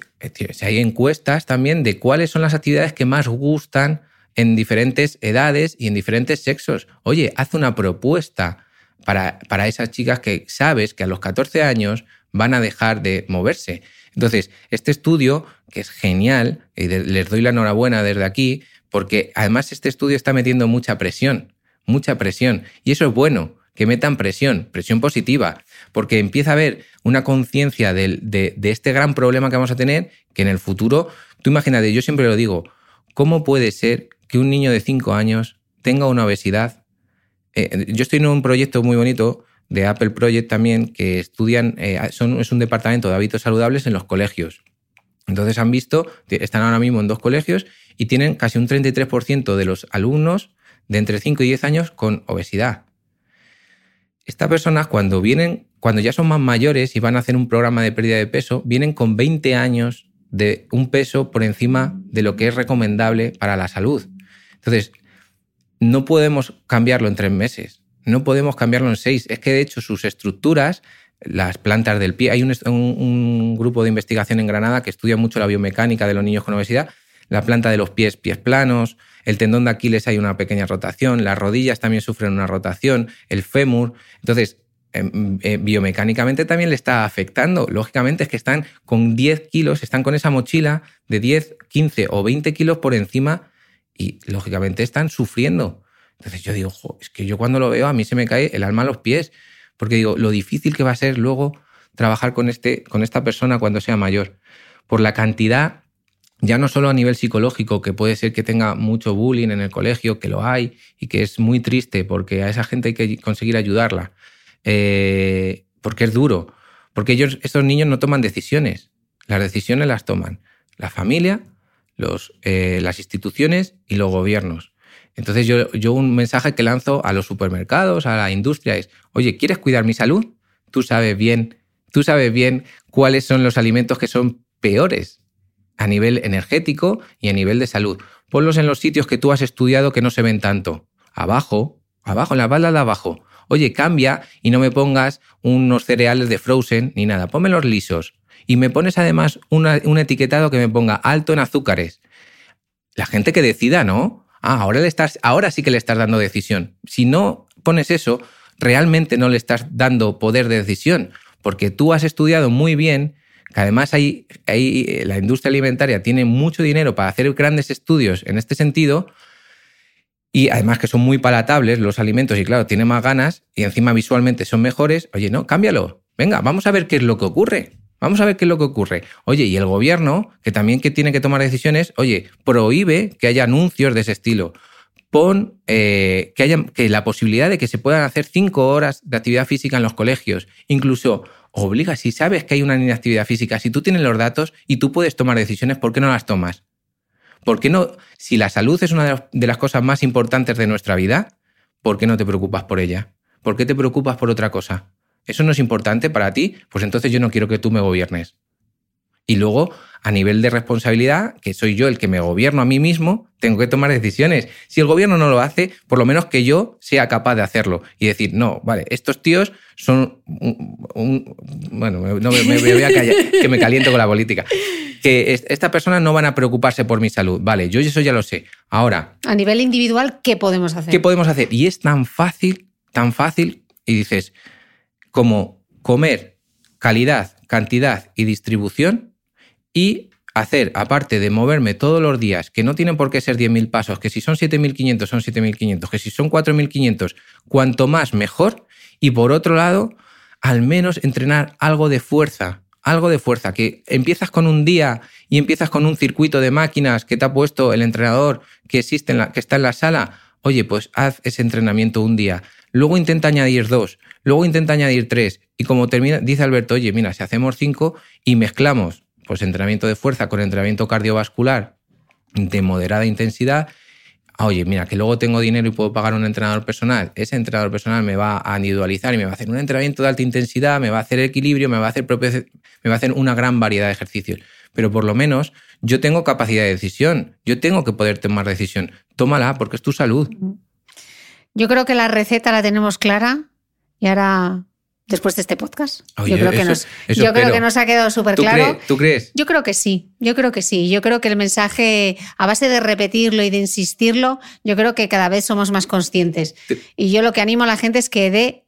[SPEAKER 2] si hay encuestas también de cuáles son las actividades que más gustan en diferentes edades y en diferentes sexos. Oye, haz una propuesta para, para esas chicas que sabes que a los 14 años van a dejar de moverse. Entonces, este estudio, que es genial, y les doy la enhorabuena desde aquí, porque además este estudio está metiendo mucha presión, mucha presión, y eso es bueno, que metan presión, presión positiva, porque empieza a haber una conciencia de, de, este gran problema que vamos a tener, que en el futuro, tú imagínate, yo siempre lo digo, ¿cómo puede ser que un niño de 5 años tenga una obesidad? Eh, yo estoy en un proyecto muy bonito de Apple Project también, que estudian, eh, es un departamento de hábitos saludables en los colegios. Entonces han visto, están ahora mismo en dos colegios y tienen casi un 33% de los alumnos de entre 5 y 10 años con obesidad estas personas cuando vienen, cuando ya son más mayores y van a hacer un programa de pérdida de peso, vienen con 20 años de un peso por encima de lo que es recomendable para la salud. Entonces, no podemos cambiarlo en tres meses, no podemos cambiarlo en seis. Es que de hecho sus estructuras, las plantas del pie, hay un, un grupo de investigación en Granada que estudia mucho la biomecánica de los niños con obesidad, la planta de los pies, pies planos, el tendón de Aquiles hay una pequeña rotación, las rodillas también sufren una rotación, el fémur. Entonces, em, eh, biomecánicamente también le está afectando. Lógicamente es que están con 10 kilos, están con esa mochila de 10, 15 o 20 kilos por encima y lógicamente están sufriendo. Entonces yo digo, es que yo cuando lo veo a mí se me cae el alma a los pies, porque digo, lo difícil que va a ser luego trabajar con, este, con esta persona cuando sea mayor, por la cantidad ya no solo a nivel psicológico, que puede ser que tenga mucho bullying en el colegio, que lo hay y que es muy triste porque a esa gente hay que conseguir ayudarla, eh, porque es duro, porque ellos, estos niños no toman decisiones, las decisiones las toman la familia, los, eh, las instituciones y los gobiernos. Entonces yo, yo un mensaje que lanzo a los supermercados, a la industria es, oye, ¿quieres cuidar mi salud? Tú sabes bien, tú sabes bien cuáles son los alimentos que son peores a nivel energético y a nivel de salud. Ponlos en los sitios que tú has estudiado que no se ven tanto. Abajo, abajo, en la balda de abajo. Oye, cambia y no me pongas unos cereales de frozen ni nada. Pónmelos lisos. Y me pones además un etiquetado que me ponga alto en azúcares. La gente que decida, ¿no? Ah, ahora, le estás, ahora sí que le estás dando decisión. Si no pones eso, realmente no le estás dando poder de decisión, porque tú has estudiado muy bien además hay, hay, la industria alimentaria tiene mucho dinero para hacer grandes estudios en este sentido y además que son muy palatables los alimentos y claro, tiene más ganas y encima visualmente son mejores, oye, no, cámbialo. Venga, vamos a ver qué es lo que ocurre. Vamos a ver qué es lo que ocurre. Oye, y el gobierno, que también que tiene que tomar decisiones, oye, prohíbe que haya anuncios de ese estilo. Pon eh, que haya que la posibilidad de que se puedan hacer cinco horas de actividad física en los colegios. Incluso obliga, si sabes que hay una inactividad física, si tú tienes los datos y tú puedes tomar decisiones, ¿por qué no las tomas? ¿Por qué no, si la salud es una de las cosas más importantes de nuestra vida, ¿por qué no te preocupas por ella? ¿Por qué te preocupas por otra cosa? ¿Eso no es importante para ti? Pues entonces yo no quiero que tú me gobiernes. Y luego, a nivel de responsabilidad, que soy yo el que me gobierno a mí mismo, tengo que tomar decisiones. Si el gobierno no lo hace, por lo menos que yo sea capaz de hacerlo y decir, no, vale, estos tíos son un, bueno, no me, voy a callar, que me caliento con la política. Que estas personas no van a preocuparse por mi salud. Vale, yo eso ya lo sé. Ahora.
[SPEAKER 3] A nivel individual, ¿qué podemos hacer?
[SPEAKER 2] ¿Qué podemos hacer? Y es tan fácil, tan fácil, y dices, como comer calidad, cantidad y distribución y hacer, aparte de moverme todos los días, que no tienen por qué ser 10.000 pasos, que si son 7.500 son 7.500, que si son 4.500, cuanto más mejor. Y por otro lado, al menos entrenar algo de fuerza, algo de fuerza, que empiezas con un día y empiezas con un circuito de máquinas que te ha puesto el entrenador que existe en la, que está en la sala. oye, pues haz ese entrenamiento un día, luego intenta añadir dos, luego intenta añadir tres. Y como termina, dice Alberto, oye, mira, si hacemos cinco y mezclamos pues entrenamiento de fuerza con entrenamiento cardiovascular de moderada intensidad, oye, mira, que luego tengo dinero y puedo pagar un entrenador personal, ese entrenador personal me va a individualizar y me va a hacer un entrenamiento de alta intensidad, me va a hacer equilibrio, me va a hacer, me va a hacer una gran variedad de ejercicios. Pero por lo menos yo tengo capacidad de decisión, yo tengo que poder tomar decisión. Tómala porque es tu salud.
[SPEAKER 1] Yo creo que la receta la tenemos clara y ahora después de este podcast. yo creo, que, nos, yo creo que nos ha quedado súper claro.
[SPEAKER 2] ¿Tú crees?
[SPEAKER 1] Yo creo que sí, yo creo que sí. Yo creo que el mensaje, a base de repetirlo y de insistirlo, yo creo que cada vez somos más conscientes. Y yo lo que animo a la gente es que dé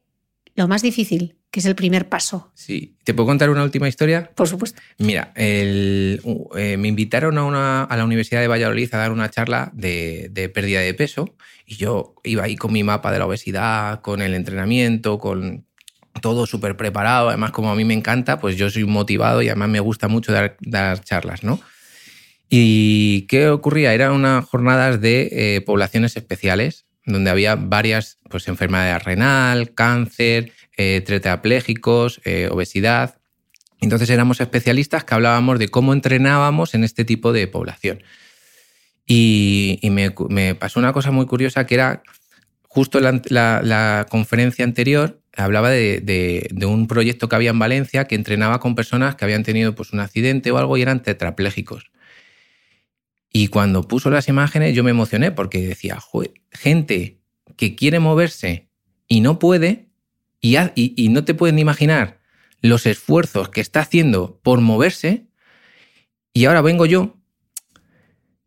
[SPEAKER 1] lo más difícil, que es el primer paso.
[SPEAKER 2] Sí. ¿Te puedo contar una última historia?
[SPEAKER 1] Por supuesto.
[SPEAKER 2] Mira, eh, me invitaron a, una, a, la Universidad de Valladolid a dar una charla de, de, pérdida de peso y yo iba ahí con mi mapa de la obesidad, con el entrenamiento, con todo súper preparado. Además, como a mí me encanta, pues yo soy motivado y además me gusta mucho dar, dar charlas, ¿no? ¿Y qué ocurría? Eran unas jornadas de eh, poblaciones especiales, donde había varias pues, enfermedades renal, cáncer, eh, eh, obesidad. Entonces éramos especialistas que hablábamos de cómo entrenábamos en este tipo de población. Y, me, pasó una cosa muy curiosa que era justo la, la, conferencia anterior hablaba de, de, un proyecto que había en Valencia que entrenaba con personas que habían tenido pues, un accidente o algo y eran tetraplégicos. Y cuando puso las imágenes yo me emocioné porque decía, gente que quiere moverse y no puede y, no te pueden imaginar los esfuerzos que está haciendo por moverse y ahora vengo yo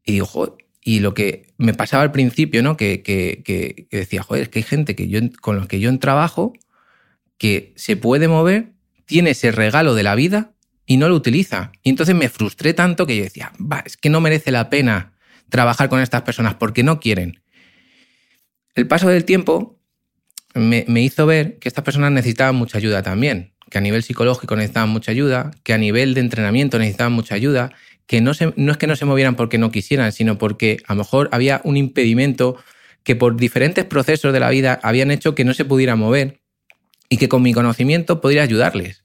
[SPEAKER 2] y digo, y lo que me pasaba al principio, ¿no? Que, que, decía, joder, es que hay gente que yo, con la que yo trabajo que se puede mover, tiene ese regalo de la vida y no lo utiliza. Y entonces me frustré tanto que yo decía, va, es que no merece la pena trabajar con estas personas porque no quieren. El paso del tiempo me, me hizo ver que estas personas necesitaban mucha ayuda también, que a nivel psicológico necesitaban mucha ayuda, que a nivel de entrenamiento necesitaban mucha ayuda, que no, no es que no se movieran porque no quisieran, sino porque a lo mejor había un impedimento que por diferentes procesos de la vida habían hecho que no se pudiera mover y que con mi conocimiento podría ayudarles.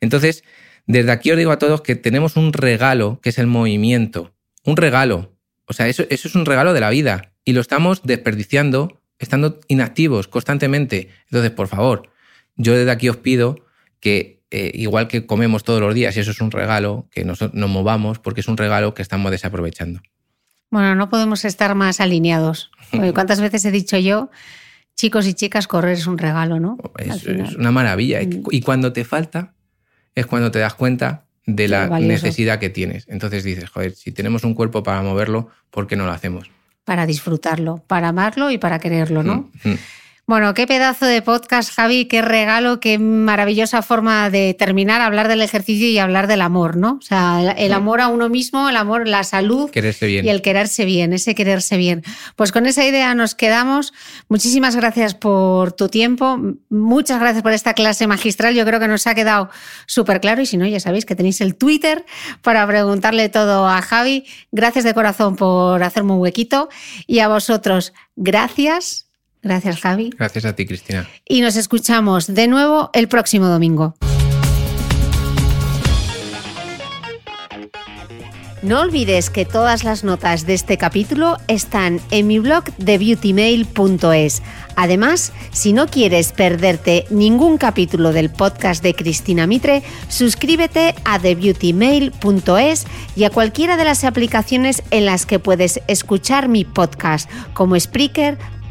[SPEAKER 2] Entonces, desde aquí os digo a todos que tenemos un regalo que es el movimiento. Un regalo. O sea, eso, eso es un regalo de la vida y lo estamos desperdiciando estando inactivos constantemente. Entonces, por favor, yo desde aquí os pido que eh, igual que comemos todos los días y eso es un regalo, que nos, nos movamos porque es un regalo que estamos desaprovechando.
[SPEAKER 1] Bueno, no podemos estar más alineados. ¿Cuántas veces he dicho yo, chicos y chicas, correr es un regalo, ¿no?
[SPEAKER 2] Es, una maravilla. Mm. Y cuando te falta, es cuando te das cuenta de la necesidad que tienes. Entonces dices, joder, si tenemos un cuerpo para moverlo, ¿por qué no lo hacemos?
[SPEAKER 1] Para disfrutarlo, para amarlo y para quererlo, ¿no? Mm, mm. Bueno, qué pedazo de podcast, Javi, qué regalo, qué maravillosa forma de terminar, hablar del ejercicio y hablar del amor, ¿no? O sea, el amor a uno mismo, el amor, la salud
[SPEAKER 2] quererse bien.
[SPEAKER 1] y el quererse bien, ese quererse bien. Pues con esa idea nos quedamos. Muchísimas gracias por tu tiempo, muchas gracias por esta clase magistral. Yo creo que nos ha quedado súper claro y si no, ya sabéis que tenéis el Twitter para preguntarle todo a Javi. Gracias de corazón por hacerme un huequito y a vosotros, gracias Gracias, Javi.
[SPEAKER 2] Gracias a ti, Cristina.
[SPEAKER 1] Y nos escuchamos de nuevo el próximo domingo. No olvides que todas las notas de este capítulo están en mi blog de beautymail.es. Además, si no quieres perderte ningún capítulo del podcast de Cristina Mitre, suscríbete a thebeautymail.es y a cualquiera de las aplicaciones en las que puedes escuchar mi podcast, como Spreaker,